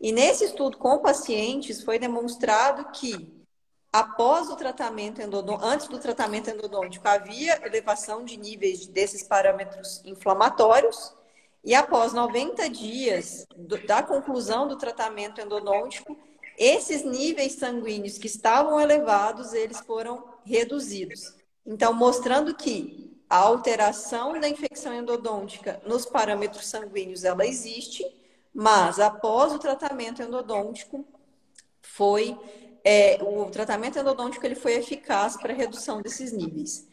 E nesse estudo com pacientes foi demonstrado que após o tratamento endodôntico, antes do tratamento endodôntico, havia elevação de níveis desses parâmetros inflamatórios, e após 90 dias do, da conclusão do tratamento endodôntico, esses níveis sanguíneos que estavam elevados, eles foram reduzidos. Então, mostrando que a alteração da infecção endodôntica nos parâmetros sanguíneos, ela existe, mas após o tratamento endodôntico, foi é, o tratamento endodôntico ele foi eficaz para redução desses níveis.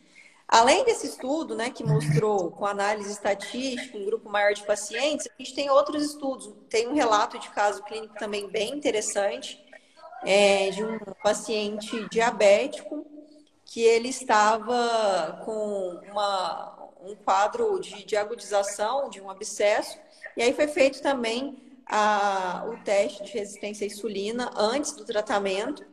Além desse estudo, né, que mostrou com análise estatística um grupo maior de pacientes, a gente tem outros estudos. Tem um relato de caso clínico também bem interessante é, de um paciente diabético que ele estava com uma, um quadro de, de agudização de um abscesso e aí foi feito também a, o teste de resistência à insulina antes do tratamento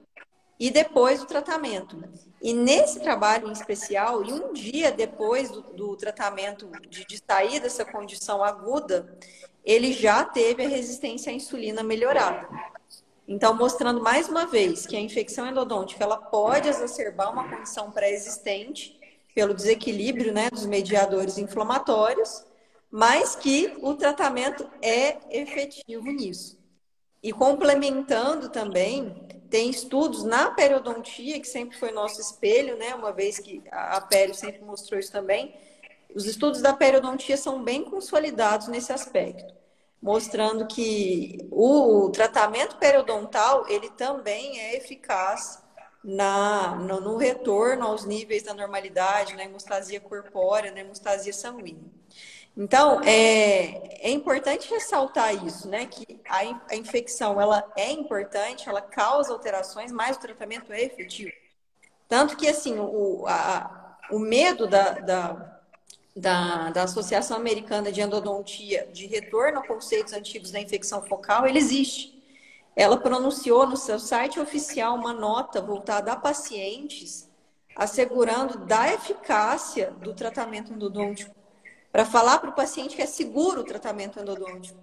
e depois do tratamento. E nesse trabalho em especial, e um dia depois do, do tratamento de, de sair dessa condição aguda, ele já teve a resistência à insulina melhorada. Então, mostrando mais uma vez que a infecção endodôntica ela pode exacerbar uma condição pré-existente pelo desequilíbrio né, dos mediadores inflamatórios mas que o tratamento é efetivo nisso. E complementando também, tem estudos na periodontia, que sempre foi nosso espelho, né? Uma vez que a Pério sempre mostrou isso também. Os estudos da periodontia são bem consolidados nesse aspecto, mostrando que o tratamento periodontal, ele também é eficaz na, no, no retorno aos níveis da normalidade, na hemostasia corpórea, na hemostasia sanguínea. Então, é, é importante ressaltar isso, né? Que a, a infecção, ela é importante, ela causa alterações, mas o tratamento é efetivo. Tanto que, assim, o, a, o medo da, da, da, da, Associação Americana de Endodontia de retorno a conceitos antigos da infecção focal, ele existe. Ela pronunciou no seu site oficial uma nota voltada a pacientes, assegurando da eficácia do tratamento endodôntico para falar para o paciente que é seguro o tratamento endodôntico.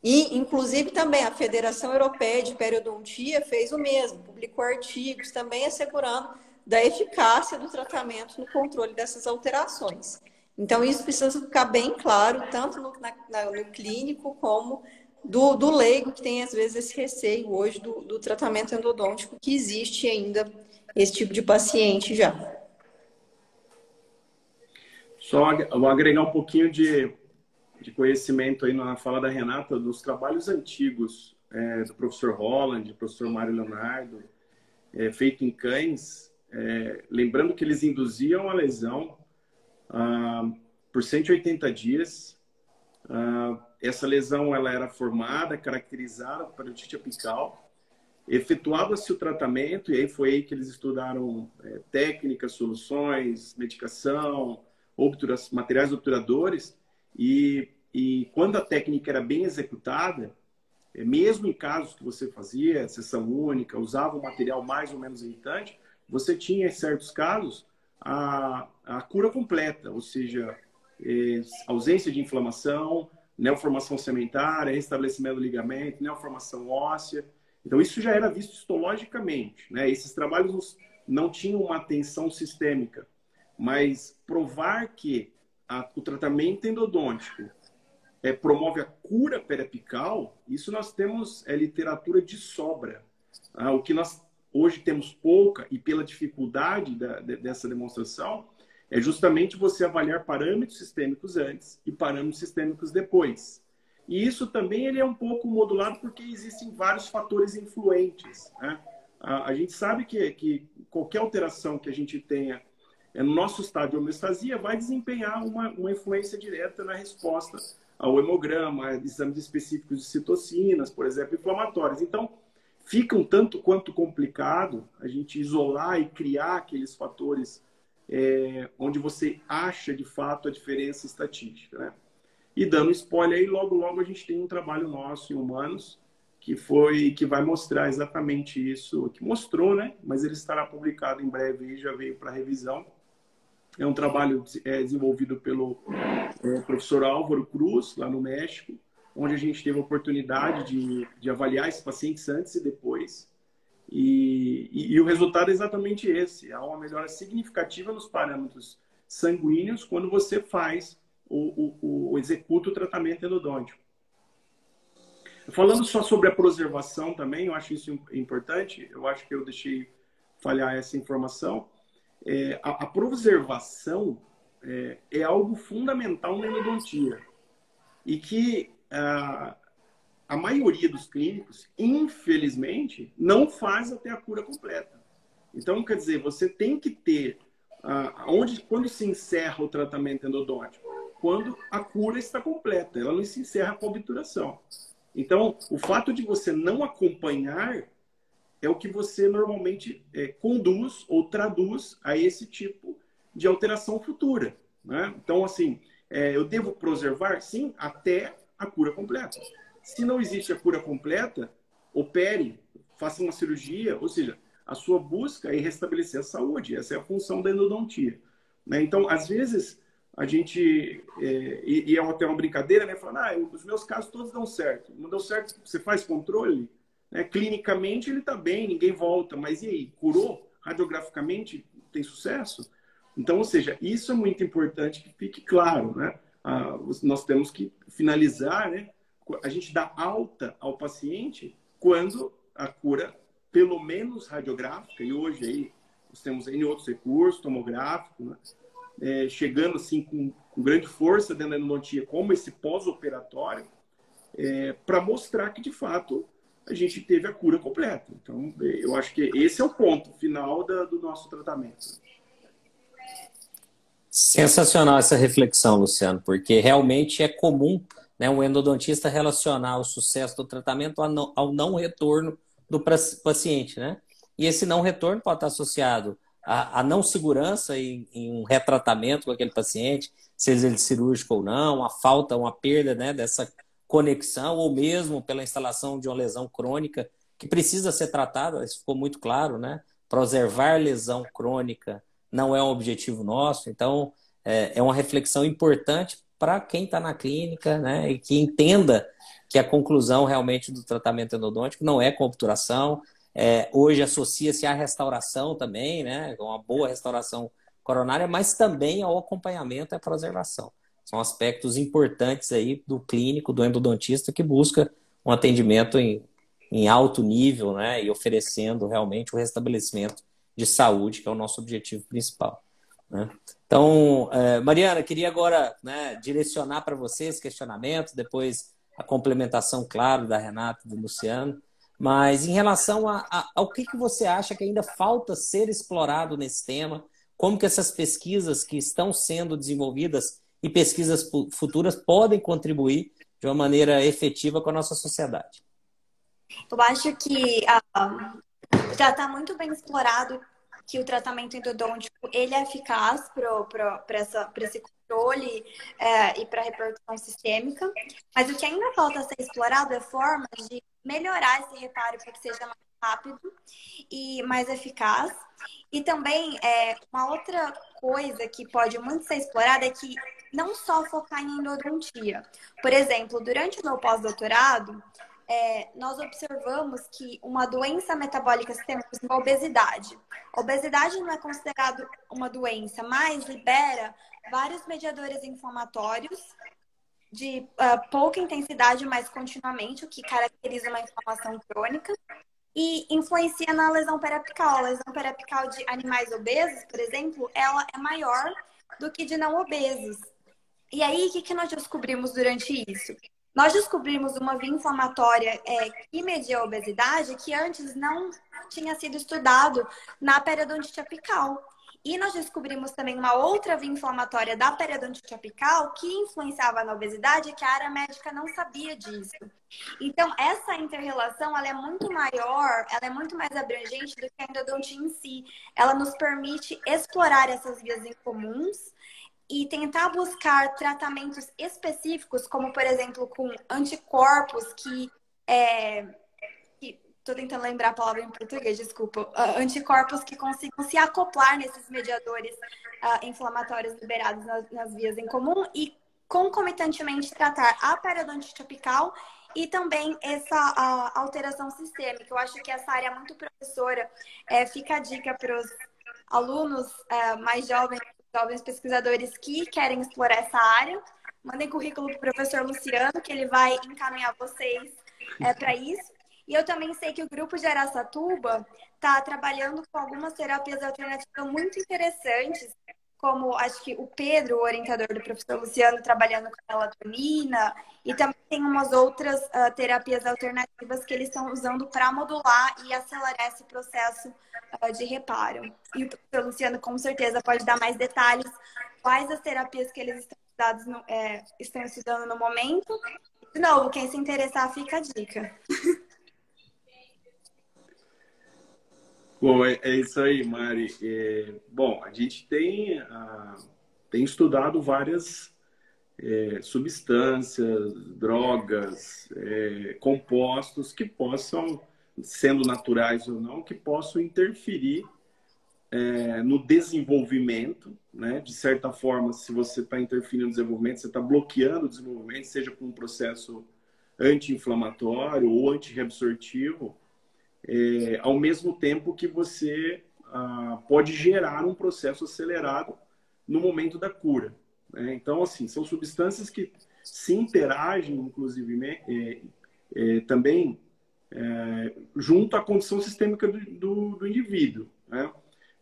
E, inclusive, também a Federação Europeia de Periodontia fez o mesmo, publicou artigos também assegurando da eficácia do tratamento no controle dessas alterações. Então, isso precisa ficar bem claro, tanto no, na, no clínico como do, do, leigo, que tem às vezes esse receio hoje do, do tratamento endodôntico, que existe ainda esse tipo de paciente já. Só vou agregar um pouquinho de, de conhecimento aí na fala da Renata dos trabalhos antigos é, do professor Holland, do professor Mário Leonardo, é, feito em cães, é, lembrando que eles induziam a lesão ah, por 180 dias. Ah, essa lesão ela era formada, caracterizada por parotite apical, efetuava-se o tratamento, e aí foi aí que eles estudaram é, técnicas, soluções, medicação, obturas, materiais obturadores e, e quando a técnica era bem executada, é, mesmo em casos que você fazia sessão única, usava um material mais ou menos irritante, você tinha, em certos casos, a, a cura completa, ou seja, é, ausência de inflamação, neoformação cementária, restabelecimento do ligamento, neoformação óssea. Então, isso já era visto histologicamente. Né? Esses trabalhos não tinham uma atenção sistêmica mas provar que a, o tratamento endodôntico é, promove a cura periapical, isso nós temos é, literatura de sobra. Ah, o que nós hoje temos pouca, e pela dificuldade da, de, dessa demonstração, é justamente você avaliar parâmetros sistêmicos antes e parâmetros sistêmicos depois. E isso também ele é um pouco modulado porque existem vários fatores influentes. Né? A, a, gente sabe que, que qualquer alteração que a gente tenha é, no nosso estado de homeostasia vai desempenhar uma, uma influência direta na resposta ao hemograma, exames específicos de citocinas, por exemplo, inflamatórias. Então, fica um tanto quanto complicado a gente isolar e criar aqueles fatores é, onde você acha de fato a diferença estatística. Né? E dando spoiler aí, logo logo a gente tem um trabalho nosso em humanos que foi que vai mostrar exatamente isso, que mostrou, né? Mas ele estará publicado em breve e já veio para revisão. É um trabalho é, desenvolvido pelo é, professor Álvaro Cruz, lá no México, onde a gente teve a oportunidade de, de avaliar esses pacientes antes e depois. E, e, e, o resultado é exatamente esse: há uma melhora significativa nos parâmetros sanguíneos quando você faz o, o, o executa o tratamento endodôntico. Falando só sobre a preservação também, eu acho isso importante. Eu acho que eu deixei falhar essa informação. É, a, a preservação é, é, algo fundamental na endodontia e que a, a maioria dos clínicos, infelizmente, não faz até a cura completa. Então, quer dizer, você tem que ter onde, quando se encerra o tratamento endodôntico, quando a cura está completa, ela não se encerra com a obturação. Então, o fato de você não acompanhar é o que você normalmente é, conduz ou traduz a esse tipo de alteração futura. Né? Então, assim, é, eu devo preservar, sim, até a cura completa. Se não existe a cura completa, opere, faça uma cirurgia, ou seja, a sua busca é restabelecer a saúde. Essa é a função da endodontia. Né? Então, às vezes, a gente, é, e, e, é até uma brincadeira, né? Falando, ah, os meus casos todos dão certo. Não deu certo, você faz controle, né? clinicamente ele está bem, ninguém volta, mas e aí, curou? Radiograficamente tem sucesso? Então, ou seja, isso é muito importante que fique claro, né? Ah, nós temos que finalizar, né? A gente dá alta ao paciente quando a cura, pelo menos radiográfica, e hoje aí nós temos em outros recursos, tomográfico, né? é, chegando assim com, com, grande força dentro da endodontia, como esse pós-operatório, é, para mostrar que de fato a gente teve a cura completa. Então, eu acho que esse é o ponto final da, do nosso tratamento. Sensacional essa reflexão, Luciano, porque realmente é comum né, um endodontista relacionar o sucesso do tratamento ao não, retorno do paciente, né? E esse não retorno pode estar associado à, à não segurança em, em, um retratamento com aquele paciente, seja ele cirúrgico ou não, a falta, uma perda né, dessa conexão, ou mesmo pela instalação de uma lesão crônica que precisa ser tratada, isso ficou muito claro, né? Preservar lesão crônica não é um objetivo nosso, então é, é uma reflexão importante para quem está na clínica, né? E que entenda que a conclusão realmente do tratamento endodôntico não é com obturação. É, hoje associa-se à restauração também, né? Uma boa restauração coronária, mas também ao acompanhamento e à preservação. São aspectos importantes aí do clínico, do endodontista que busca um atendimento em, em alto nível, né? E oferecendo realmente o restabelecimento de saúde, que é o nosso objetivo principal. Né? Então, é, Mariana, queria agora né, direcionar para vocês questionamentos, depois a complementação, claro, da Renata e do Luciano. Mas em relação a, a, ao que, que você acha que ainda falta ser explorado nesse tema, como que essas pesquisas que estão sendo desenvolvidas e pesquisas futuras podem contribuir de uma maneira efetiva com a nossa sociedade? Eu acho que uh, já está muito bem explorado que o tratamento endodôntico ele é eficaz para esse controle é, e para repercussão sistêmica, mas o que ainda falta ser explorado é formas de melhorar esse reparo para que seja mais rápido e mais eficaz. E também é, uma outra coisa que pode muito ser explorada é que não só focar em endodontia. Por exemplo, durante o meu pós-doutorado, é, nós observamos que uma doença metabólica sistêmica, a obesidade. Obesidade não é considerado uma doença, mas libera vários mediadores inflamatórios de uh, pouca intensidade, mas continuamente, o que caracteriza uma inflamação crônica, e influencia na lesão periapical. A lesão periapical de animais obesos, por exemplo, ela é maior do que de não obesos. E aí, o que, que nós descobrimos durante isso? Nós descobrimos uma via inflamatória é, que media a obesidade que antes não tinha sido estudado na periodontite apical. E nós descobrimos também uma outra via inflamatória da periodontite apical que influenciava na obesidade, que a área médica não sabia disso. Então, essa interrelação, ela é muito maior, ela é muito mais abrangente do que a endodontia em si. Ela nos permite explorar essas vias em comuns e tentar buscar tratamentos específicos, como, por exemplo, com anticorpos que é, Estou tentando lembrar a palavra em português, desculpa. Uh, anticorpos que consigam se acoplar nesses mediadores uh, inflamatórios liberados nas, nas, vias em comum e concomitantemente tratar a periodontite apical e também essa uh, alteração sistêmica. Eu acho que essa área é muito professora. É, fica a dica para os alunos é, mais jovens, jovens pesquisadores que querem explorar essa área. Mandem currículo para o professor Luciano, que ele vai encaminhar vocês é, para isso. E eu também sei que o grupo de Araçatuba está trabalhando com algumas terapias alternativas muito interessantes, como acho que o Pedro, o orientador do professor Luciano, trabalhando com melatonina, e também tem umas outras uh, terapias alternativas que eles estão usando para modular e acelerar esse processo uh, de reparo. E o professor Luciano, com certeza, pode dar mais detalhes quais as terapias que eles estão, no, é, estão estudando no momento. De novo, quem se interessar, fica a dica. Bom, é, é isso aí, Mari. É, bom, a gente tem, a, tem estudado várias é, substâncias, drogas, é, compostos que possam, sendo naturais ou não, que possam interferir é, no desenvolvimento, né? De certa forma, se você está interferindo no desenvolvimento, você está bloqueando o desenvolvimento, seja com um processo anti-inflamatório ou anti-reabsortivo, é, ao mesmo tempo que você ah, pode gerar um processo acelerado no momento da cura. Né? Então, assim, são substâncias que se interagem, inclusive, é, é, também é, junto à condição sistêmica do, do, do indivíduo. Né?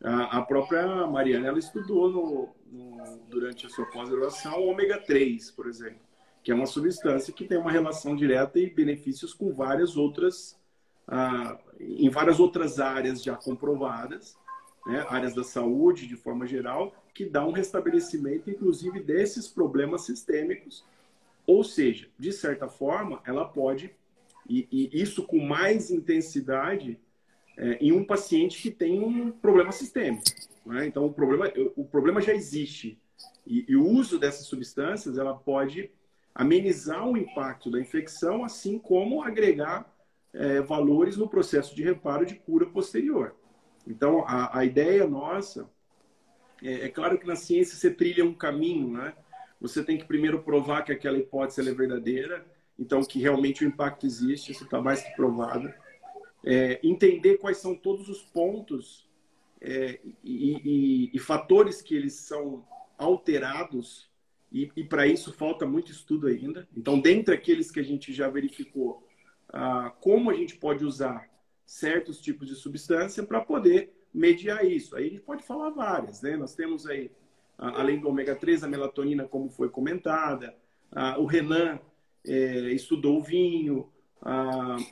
A, própria Mariana ela estudou no, no, durante a sua pós-graduação o ômega 3, por exemplo, que é uma substância que tem uma relação direta e benefícios com várias outras ah, em várias outras áreas já comprovadas, né, áreas da saúde de forma geral, que dá um restabelecimento, inclusive, desses problemas sistêmicos. Ou seja, de certa forma, ela pode, e, e isso com mais intensidade, é, em um paciente que tem um problema sistêmico. Né? Então, o problema, o problema já existe. E, e o uso dessas substâncias, ela pode amenizar o impacto da infecção, assim como agregar é, valores no processo de reparo de cura posterior. Então, a, a ideia nossa é, é, claro que na ciência você trilha um caminho, né? Você tem que primeiro provar que aquela hipótese é verdadeira, então que realmente o impacto existe, isso está mais que provado. É, entender quais são todos os pontos é, e, e, e, fatores que eles são alterados, e, e para isso falta muito estudo ainda. Então, dentre aqueles que a gente já verificou, ah, como a gente pode usar certos tipos de substância para poder mediar isso. Aí a gente pode falar várias, né? Nós temos aí, além do ômega 3, a melatonina, como foi comentada, o Renan é, estudou o vinho,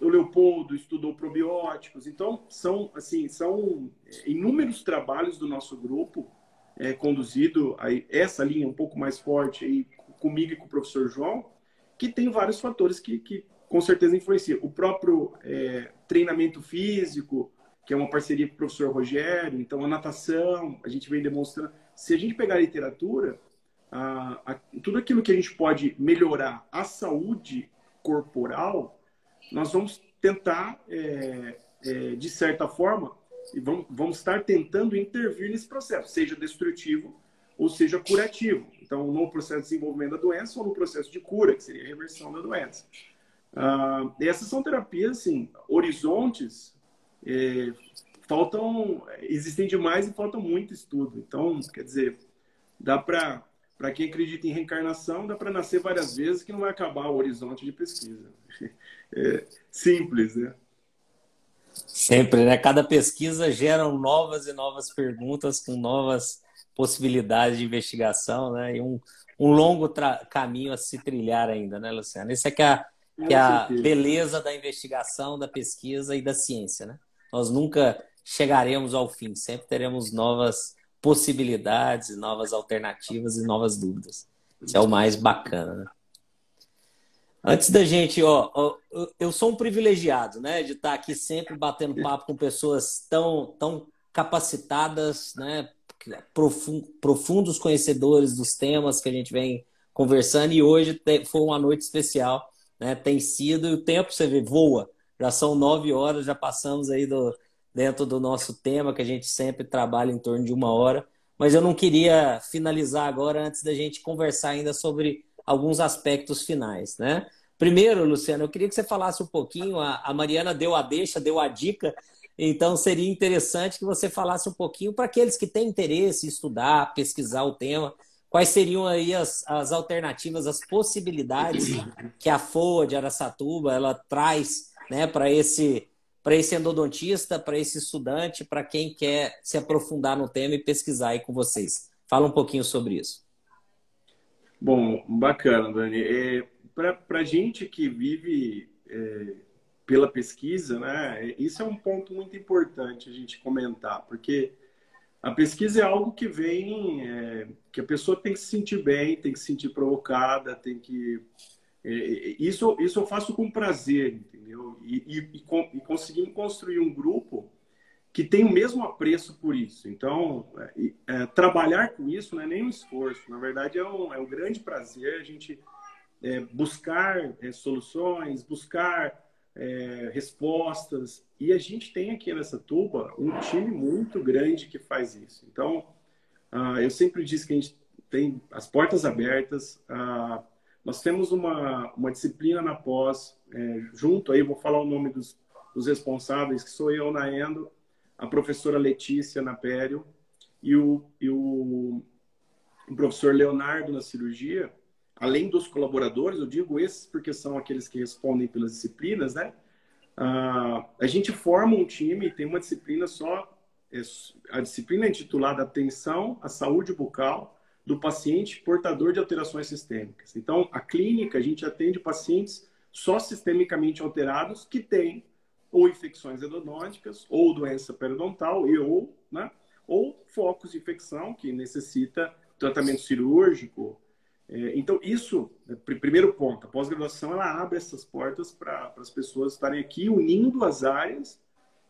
o Leopoldo estudou probióticos. Então, são, assim, são inúmeros trabalhos do nosso grupo é, conduzido aí, essa linha um pouco mais forte aí, comigo e com o professor João, que tem vários fatores que, que com certeza influencia. O próprio é, treinamento físico, que é uma parceria com o professor Rogério, então a natação, a gente vem demonstrando. Se a gente pegar a literatura, a, a, tudo aquilo que a gente pode melhorar a saúde corporal, nós vamos tentar, é, é, de certa forma, e vamos, vamos estar tentando intervir nesse processo, seja destrutivo ou seja curativo. Então, no processo de desenvolvimento da doença ou no processo de cura, que seria a reversão da doença. Uh, essas são terapias, assim, horizontes é, faltam, existem demais e falta muito estudo. Então, quer dizer, dá para para quem acredita em reencarnação, dá para nascer várias vezes que não vai acabar o horizonte de pesquisa. É simples, né? Sempre, né? Cada pesquisa gera novas e novas perguntas com novas possibilidades de investigação, né? E um, um longo caminho a se trilhar ainda, né, Luciano? Isso é que é, a, que é a beleza da investigação, da pesquisa e da ciência, né? Nós nunca chegaremos ao fim, sempre teremos novas possibilidades, novas alternativas e novas dúvidas. Isso é o mais bacana, né? Antes da gente, ó, ó, eu sou um privilegiado, né, de estar aqui sempre batendo papo com pessoas tão, tão capacitadas, né, profundos conhecedores dos temas que a gente vem conversando e hoje foi uma noite especial, né, tem sido e o tempo você vê voa, já são nove horas, já passamos aí do, dentro do nosso tema, que a gente sempre trabalha em torno de uma hora. Mas eu não queria finalizar agora antes da gente conversar ainda sobre alguns aspectos finais, né? Primeiro, Luciano, eu queria que você falasse um pouquinho. A Mariana deu a deixa, deu a dica. Então, seria interessante que você falasse um pouquinho para aqueles que têm interesse em estudar, pesquisar o tema. Quais seriam aí as, as alternativas, as possibilidades que a FOA de Aracatuba ela traz né, para esse para esse endodontista, para esse estudante, para quem quer se aprofundar no tema e pesquisar aí com vocês. Fala um pouquinho sobre isso. Bom, bacana, Dani. É, para gente que vive é, pela pesquisa, né, isso é um ponto muito importante a gente comentar, porque a pesquisa é algo que vem, é, que a pessoa tem que se sentir bem, tem que se sentir provocada, tem que. É, isso, isso eu faço com prazer, entendeu? E, e, e, e conseguimos construir um grupo que tem o mesmo apreço por isso. Então, é, é, trabalhar com isso não é nem um esforço, na verdade é um, é um grande prazer a gente é, buscar é, soluções, buscar é, respostas. E a gente tem aqui nessa tuba um time muito grande que faz isso. Então, ah, eu sempre disse que a gente tem as portas abertas. Ah, nós temos uma, uma disciplina na pós, é, junto aí, vou falar o nome dos, dos responsáveis, que sou eu na Endo, a professora Letícia na Pério e o, e o, o professor Leonardo na cirurgia, além dos colaboradores, eu digo esses porque são aqueles que respondem pelas disciplinas, né? Ah, a gente forma um time, tem uma disciplina só, é, a disciplina é intitulada Atenção à Saúde Bucal do paciente portador de alterações sistêmicas. Então, a clínica, a gente atende pacientes só sistemicamente alterados que têm ou infecções endodônticas, ou doença periodontal, e ou, né, ou focos de infecção que necessita tratamento cirúrgico. É, então, isso, né, primeiro ponto, a pós-graduação ela abre essas portas para as pessoas estarem aqui unindo as áreas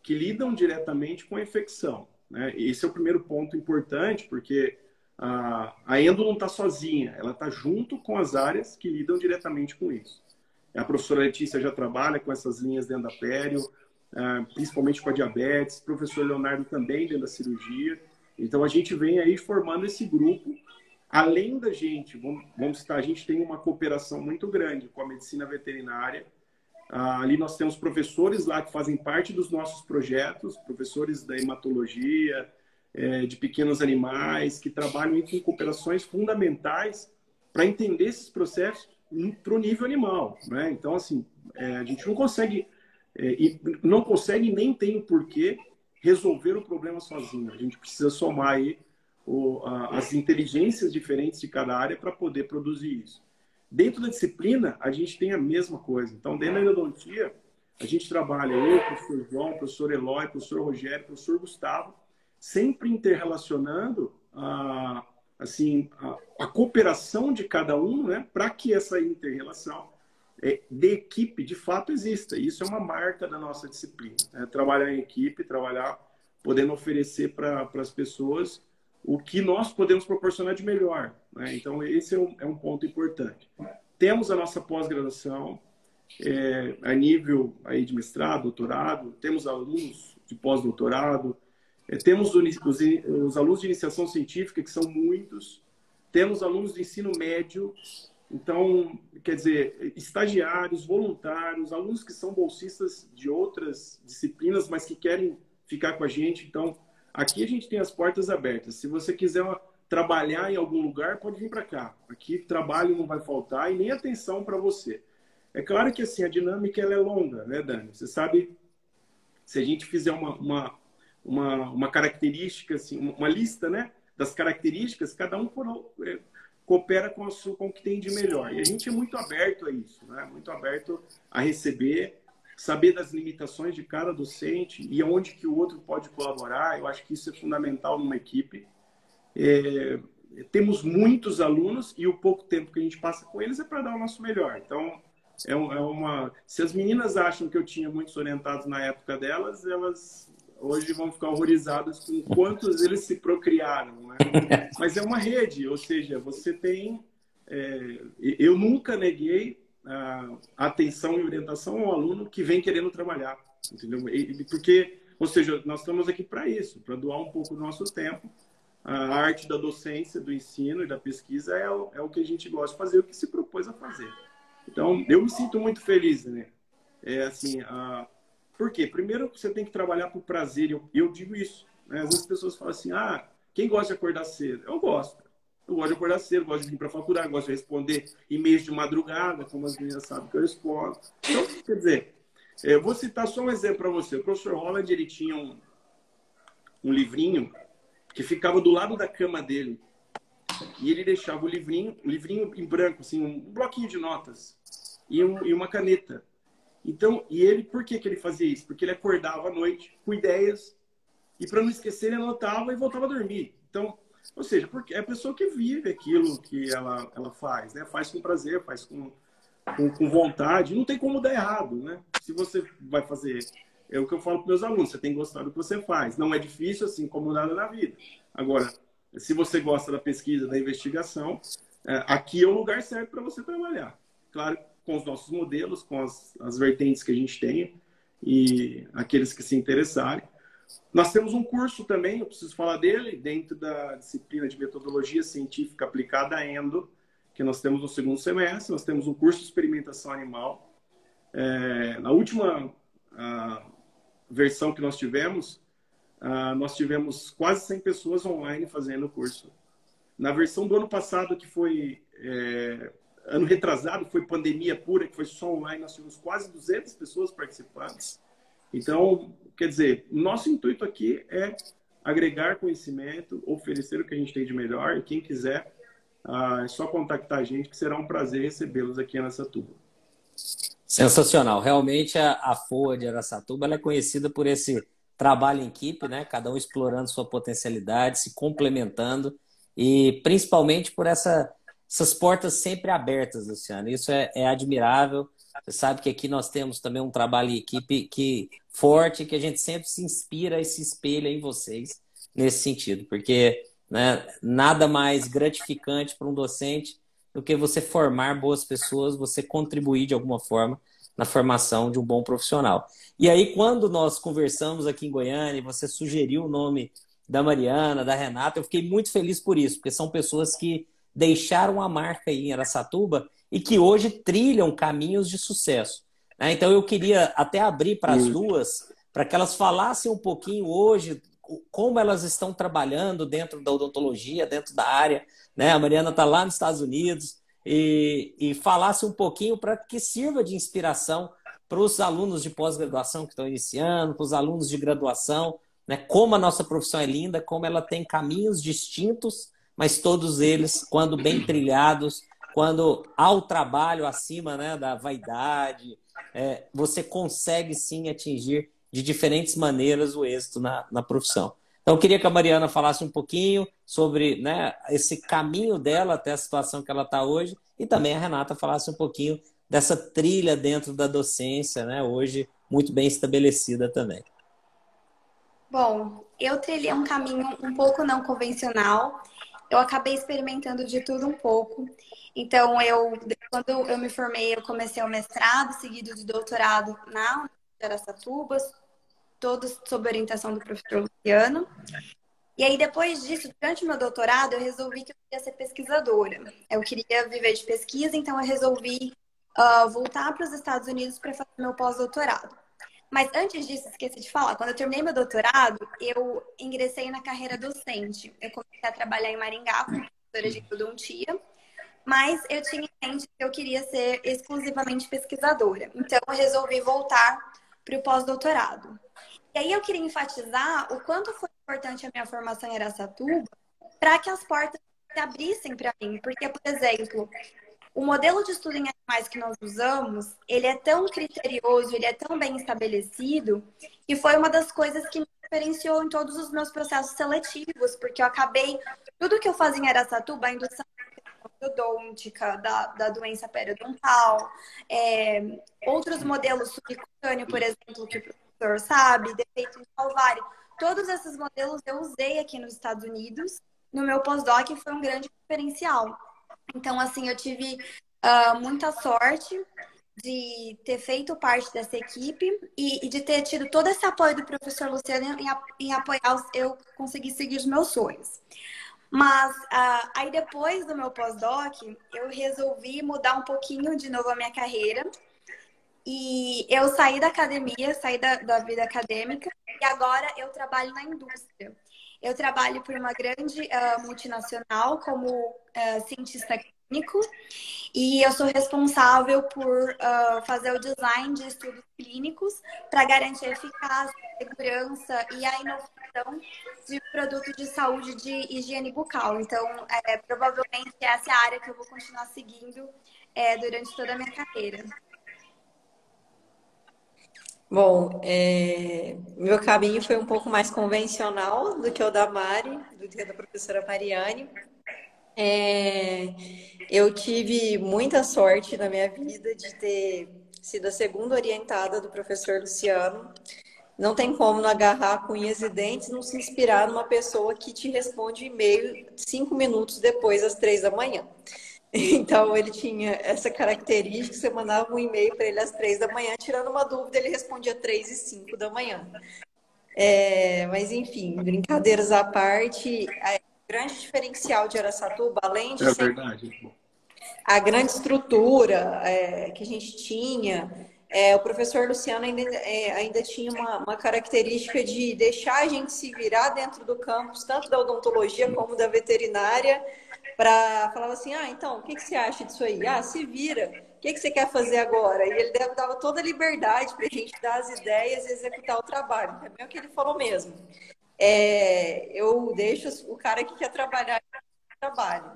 que lidam diretamente com a infecção. Né? Esse é o primeiro ponto importante, porque a, a endo não está sozinha, ela está junto com as áreas que lidam diretamente com isso. A professora Letícia já trabalha com essas linhas dentro da pério, principalmente com a diabetes, o professor Leonardo também dentro da cirurgia. Então a gente vem aí formando esse grupo. Além da gente, vamos, citar, a gente tem uma cooperação muito grande com a medicina veterinária. Ah, ali nós temos professores lá que fazem parte dos nossos projetos, professores da hematologia, é, de pequenos animais, que trabalham com cooperações fundamentais para entender esses processos para o nível animal. Né? Então, assim, é, a gente não consegue, é, e não consegue nem tem o porquê resolver o problema sozinho. A gente precisa somar aí o, a, as inteligências diferentes de cada área para poder produzir isso. Dentro da disciplina, a gente tem a mesma coisa. Então, dentro da endodontia, a gente trabalha eu, professor João, professor Eloy, professor Rogério, professor Gustavo, sempre interrelacionando a, assim, a, a cooperação de cada um né, para que essa interrelação é, de equipe de fato exista. Isso é uma marca da nossa disciplina. Né? Trabalhar em equipe, trabalhar podendo oferecer para as pessoas o que nós podemos proporcionar de melhor. Né? Então, esse é um, é um, ponto importante. Temos a nossa pós-graduação é, a nível aí de mestrado, doutorado, temos alunos de pós-doutorado, é, temos os, os, os, alunos de iniciação científica, que são muitos. Temos alunos de ensino médio, Então, quer dizer, estagiários, voluntários, alunos que são bolsistas de outras disciplinas, mas que querem ficar com a gente. Então, aqui a gente tem as portas abertas. Se você quiser trabalhar em algum lugar, pode vir para cá. Aqui trabalho não vai faltar e nem atenção para você. É claro que assim a dinâmica ela é longa, né, Dani? Você sabe, se a gente fizer uma, uma, uma, uma característica, assim, uma lista, né, das características, cada um por, é, coopera com, a sua, com o que tem de melhor. E a gente é muito aberto a isso, né? muito aberto a receber, saber das limitações de cada docente e aonde que o outro pode colaborar. Eu acho que isso é fundamental numa equipe. É, temos muitos alunos e o pouco tempo que a gente passa com eles é para dar o nosso melhor. Então, é, é uma. Se as meninas acham que eu tinha muitos orientados na época delas, elas hoje vão ficar horrorizadas com quantos eles se procriaram. Né? Mas é uma rede, ou seja, você tem. É, eu nunca neguei atenção e orientação ao aluno que vem querendo trabalhar, entendeu? Porque, ou seja, nós estamos aqui para isso, para doar um pouco do nosso tempo. A arte da docência, do ensino e da pesquisa é o, é o que a gente gosta de fazer, o que se propôs a fazer. Então, eu me sinto muito feliz, né? É assim, a, por quê? Primeiro, você tem que trabalhar por prazer. Eu, eu digo isso. Né? Às vezes as pessoas falam assim: ah, quem gosta de acordar cedo? Eu gosto. Eu gosto de acordar cedo, gosto de vir para a faculdade, gosto de responder e-mails de madrugada, como as meninas sabem que eu respondo. Então, quer dizer, eu vou citar só um exemplo para você. O professor Holland ele tinha um, um livrinho que ficava do lado da cama dele. E ele deixava o livrinho, um livrinho em branco, assim, um bloquinho de notas e, um, e uma caneta. Então, e ele, por que, que ele fazia isso? Porque ele acordava à noite com ideias e para não esquecer ele anotava e voltava a dormir. Então, ou seja, porque é a pessoa que vive aquilo que ela, ela faz, né? Faz com prazer, faz com, com, com vontade. Não tem como dar errado, né? Se você vai fazer é o que eu falo para meus alunos, você tem que gostar do que você faz. Não é difícil, assim como nada na vida. Agora, se você gosta da pesquisa, da investigação, é, aqui é o lugar certo para você trabalhar. Claro, com os nossos modelos, com as, as vertentes que a gente tem e aqueles que se interessarem. Nós temos um curso também, eu preciso falar dele, dentro da disciplina de metodologia científica aplicada a endo, que nós temos no segundo semestre. Nós temos um curso de experimentação animal. É, na última versão que nós tivemos, nós tivemos quase 100 pessoas online fazendo o curso. Na versão do ano passado, que foi é, ano retrasado foi pandemia pura, que foi só online, nós tivemos quase 200 pessoas participantes. Então, quer dizer, nosso intuito aqui é agregar conhecimento, oferecer o que a gente tem de melhor e quem quiser ah, é só contactar a gente que será um prazer recebê-los aqui nessa turma. Sensacional. Realmente a, a FOA de Aracatuba é conhecida por esse trabalho em equipe, né? Cada um explorando sua potencialidade, se complementando e principalmente por essa essas portas sempre abertas, Luciano. Isso é, é, admirável. Você sabe que aqui nós temos também um trabalho em equipe que forte, que a gente sempre se inspira e se espelha em vocês nesse sentido, porque né, nada mais gratificante para um docente do que você formar boas pessoas, você contribuir de alguma forma na formação de um bom profissional. E aí, quando nós conversamos aqui em Goiânia, você sugeriu o nome da Mariana, da Renata, eu fiquei muito feliz por isso, porque são pessoas que deixaram a marca aí em Aracatuba e que hoje trilham caminhos de sucesso. Né? Então eu queria até abrir para as duas, para que elas falassem um pouquinho hoje como elas estão trabalhando dentro da odontologia, dentro da área. Né? A Mariana está lá nos Estados Unidos e, e falasse um pouquinho para que sirva de inspiração para os alunos de pós-graduação que estão iniciando, para os alunos de graduação, né? como a nossa profissão é linda, como ela tem caminhos distintos mas todos eles, quando bem trilhados, quando há o trabalho acima né, da vaidade, é, você consegue sim atingir de diferentes maneiras o êxito na, na profissão. Então, eu queria que a Mariana falasse um pouquinho sobre né, esse caminho dela até a situação que ela está hoje e também a Renata falasse um pouquinho dessa trilha dentro da docência, né, hoje muito bem estabelecida também. Bom, eu trilhei um caminho um pouco não convencional eu acabei experimentando de tudo um pouco. Então, eu, quando eu me formei, eu comecei o mestrado, seguido de doutorado na Universidade de Aracatuba, todos sob orientação do professor Luciano. E aí, depois disso, durante o meu doutorado, eu resolvi que eu queria ser pesquisadora. Eu queria viver de pesquisa, então eu resolvi uh, voltar para os Estados Unidos para fazer meu pós-doutorado. Mas antes disso, esqueci de falar, quando eu terminei meu doutorado, eu ingressei na carreira docente. Eu comecei a trabalhar em Maringá como professora de endodontia, mas eu tinha em mente que eu queria ser exclusivamente pesquisadora. Então, eu resolvi voltar para o pós-doutorado. E aí eu queria enfatizar o quanto foi importante a minha formação em Aracatuba para que as portas se abrissem para mim. Porque, por exemplo, o modelo de estudo em animais que nós usamos, ele é tão criterioso, ele é tão bem estabelecido, que foi uma das coisas que me diferenciou em todos os meus processos seletivos, porque eu acabei, tudo que eu fazia em Aracatuba, a indução endodôntica, da, da doença periodontal, é, outros modelos subcutâneo, por exemplo, que o professor sabe, defeito em salvário, todos esses modelos eu usei aqui nos Estados Unidos, no meu pós-doc foi um grande diferencial. Então, assim, eu tive uh, muita sorte de ter feito parte dessa equipe e, e, de ter tido todo esse apoio do professor Luciano em, em apoiar eu conseguir seguir os meus sonhos. Mas uh, aí depois do meu pós-doc, eu resolvi mudar um pouquinho de novo a minha carreira. E eu saí da academia, saí da, da vida acadêmica e agora eu trabalho na indústria. Eu trabalho por uma grande uh, multinacional como uh, cientista clínico e eu sou responsável por uh, fazer o design de estudos clínicos para garantir a eficácia, a segurança e a inovação de produtos de saúde de higiene bucal. Então, é, provavelmente essa é a área que eu vou continuar seguindo é, durante toda a minha carreira. Bom, é, meu caminho foi um pouco mais convencional do que o da Mari, do que o da professora Mariane. É, eu tive muita sorte na minha vida de ter sido a segunda orientada do professor Luciano. Não tem como não agarrar com unhas e dentes, não se inspirar numa pessoa que te responde e-mail cinco minutos depois, às três da manhã. Então, ele tinha essa característica, você mandava um e-mail para ele às três da manhã, tirando uma dúvida, ele respondia três e cinco da manhã. É, mas, enfim, brincadeiras à parte, a grande diferencial de Aracatuba, além de é verdade. a grande estrutura é, que a gente tinha, é, o professor Luciano ainda, é, ainda tinha uma, uma, característica de deixar a gente se virar dentro do campus, tanto da odontologia como da veterinária, para falar assim, ah, então, o que, que você acha disso aí? Ah, se vira. O que, que você quer fazer agora? E ele dava toda a liberdade para a gente dar as ideias e executar o trabalho. É bem o que ele falou mesmo. É, eu deixo o cara que quer trabalhar trabalho.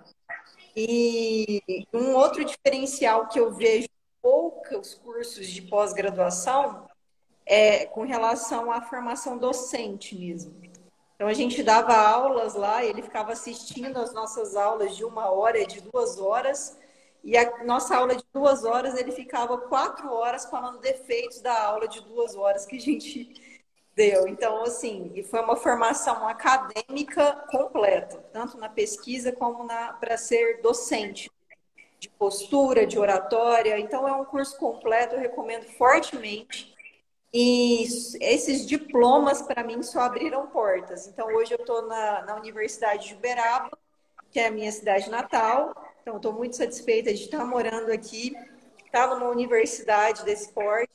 E um outro diferencial que eu vejo poucos cursos de pós-graduação é com relação à formação docente mesmo. Então a gente dava aulas lá, ele ficava assistindo as nossas aulas de uma hora, de duas horas, e a nossa aula de duas horas ele ficava quatro horas falando defeitos da aula de duas horas que a gente deu. Então, assim, e foi uma formação acadêmica completa, tanto na pesquisa como para ser docente, de postura, de oratória. Então, é um curso completo, eu recomendo fortemente. E esses diplomas, para mim, só abriram portas. Então, hoje eu estou na, na Universidade de Uberaba, que é a minha cidade natal. Então, estou muito satisfeita de estar morando aqui, estar numa universidade desse porte.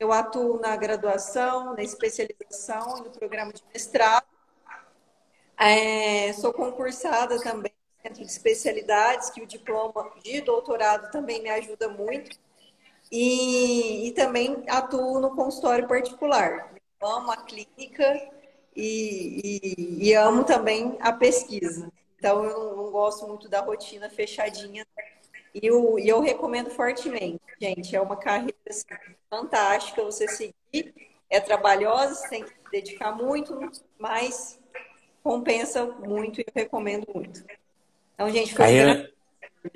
Eu atuo na graduação, na especialização e no programa de mestrado. É, sou concursada também no centro de especialidades, que o diploma de doutorado também me ajuda muito e, e também atuo no consultório particular. amo a clínica e, e, e, amo também a pesquisa. Então, eu não, não gosto muito da rotina fechadinha. E eu, e eu recomendo fortemente, gente. É uma carreira assim, fantástica você seguir. É trabalhosa, você tem que se dedicar muito, mas compensa muito e eu recomendo muito. Então, gente, foi carreira...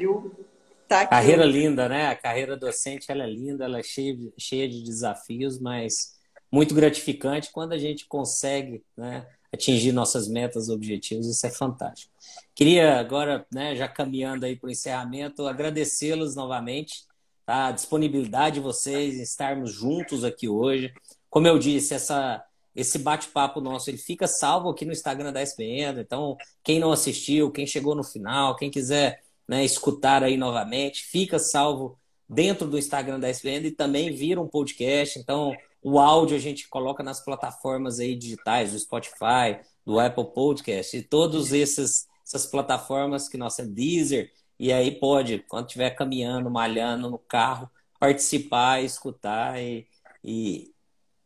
um Tá Carreira linda, né? A carreira docente ela é linda, ela é cheia, cheia de desafios, mas muito gratificante quando a gente consegue né, atingir nossas metas, objetivos, isso é fantástico. Queria agora, né, já caminhando aí para o encerramento, agradecê-los novamente, tá? a disponibilidade de vocês estarmos juntos aqui hoje. Como eu disse, essa, esse bate-papo nosso ele fica salvo aqui no Instagram da SPN. Então, quem não assistiu, quem chegou no final, quem quiser né, escutar aí novamente, fica salvo dentro do Instagram da SPN e também vira um podcast. Então, o áudio a gente coloca nas plataformas aí digitais, do Spotify, do Apple Podcast e todos esses essas plataformas que nós temos, Deezer, e aí pode, quando estiver caminhando, malhando no carro, participar, escutar e, e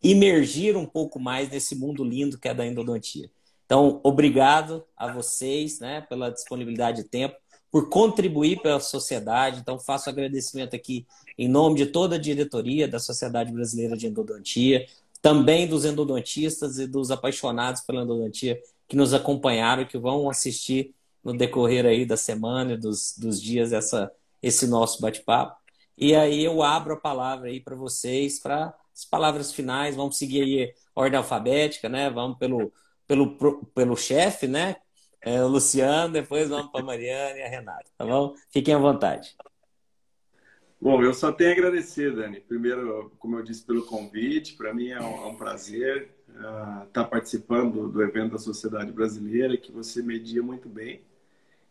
imergir um pouco mais nesse mundo lindo que é da endodontia. Então, obrigado a vocês né, pela disponibilidade de tempo, por contribuir pela sociedade. Então, faço agradecimento aqui em nome de toda a diretoria da Sociedade Brasileira de Endodontia, também dos endodontistas e dos apaixonados pela endodontia que nos acompanharam, que vão assistir no decorrer aí da semana dos, dos dias essa, esse nosso bate-papo. E aí eu abro a palavra aí para vocês, para as palavras finais. Vamos seguir aí a ordem alfabética, né? Vamos pelo, pelo, pelo chefe, né? É, Luciano, depois vamos para a Mariana e a Renata, tá bom? Fiquem à vontade. Bom, eu só tenho a agradecer, Dani. Primeiro, como eu disse, pelo convite. Para mim é um, é um prazer estar uh, tá participando do evento da Sociedade Brasileira, que você media muito bem.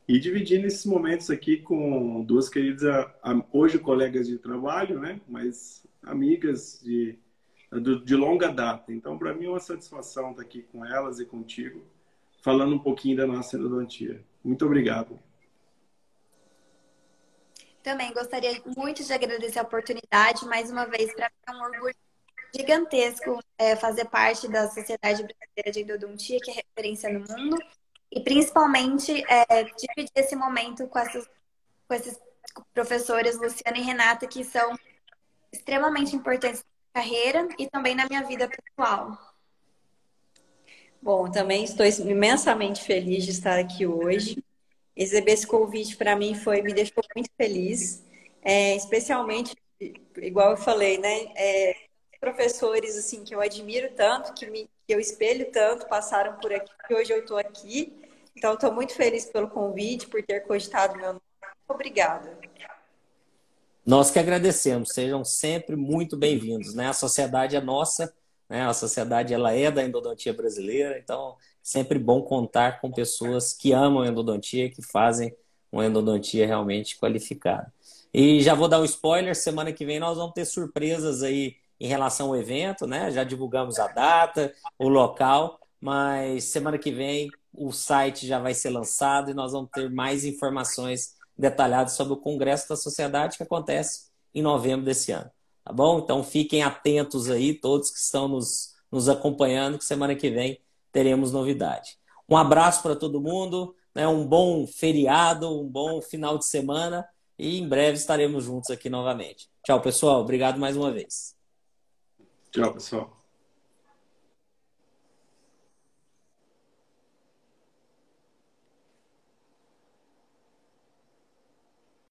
E dividindo esses momentos aqui com duas queridas, hoje colegas de trabalho, né? Mas amigas de, de longa data. Então, para mim é uma satisfação estar aqui com elas e contigo, falando um pouquinho da nossa endodontia. Muito obrigado. Também gostaria muito de agradecer a oportunidade. Mais uma vez, para mim é um orgulho gigantesco é, fazer parte da Sociedade Brasileira de Endodontia, que é referência no mundo. E principalmente é, dividir esse momento com, essas, com esses professores, Luciana e Renata, que são extremamente importantes na carreira e também na minha vida pessoal. Bom, também estou imensamente feliz de estar aqui hoje. Receber esse convite para mim foi me deixou muito feliz, é, especialmente igual eu falei, né? É, professores assim que eu admiro tanto, que, me, que eu espelho tanto, passaram por aqui, que hoje eu estou aqui. Então, estou muito feliz pelo convite, por ter cogitado meu nome. Obrigada. Nós que agradecemos. Sejam sempre muito bem-vindos. Né? A sociedade é nossa, né? a sociedade ela é da endodontia brasileira, então sempre bom contar com pessoas que amam endodontia, que fazem uma endodontia realmente qualificada. E já vou dar um spoiler, semana que vem nós vamos ter surpresas aí em relação ao evento, né? Já divulgamos a data, o local, mas semana que vem o site já vai ser lançado e nós vamos ter mais informações detalhadas sobre o Congresso da Sociedade que acontece em novembro desse ano. Tá bom? Então fiquem atentos aí, todos que estão nos, nos acompanhando, que semana que vem teremos novidade. Um abraço para todo mundo, né? um bom feriado, um bom final de semana e em breve estaremos juntos aqui novamente. Tchau, pessoal. Obrigado mais uma vez. Tchau, pessoal.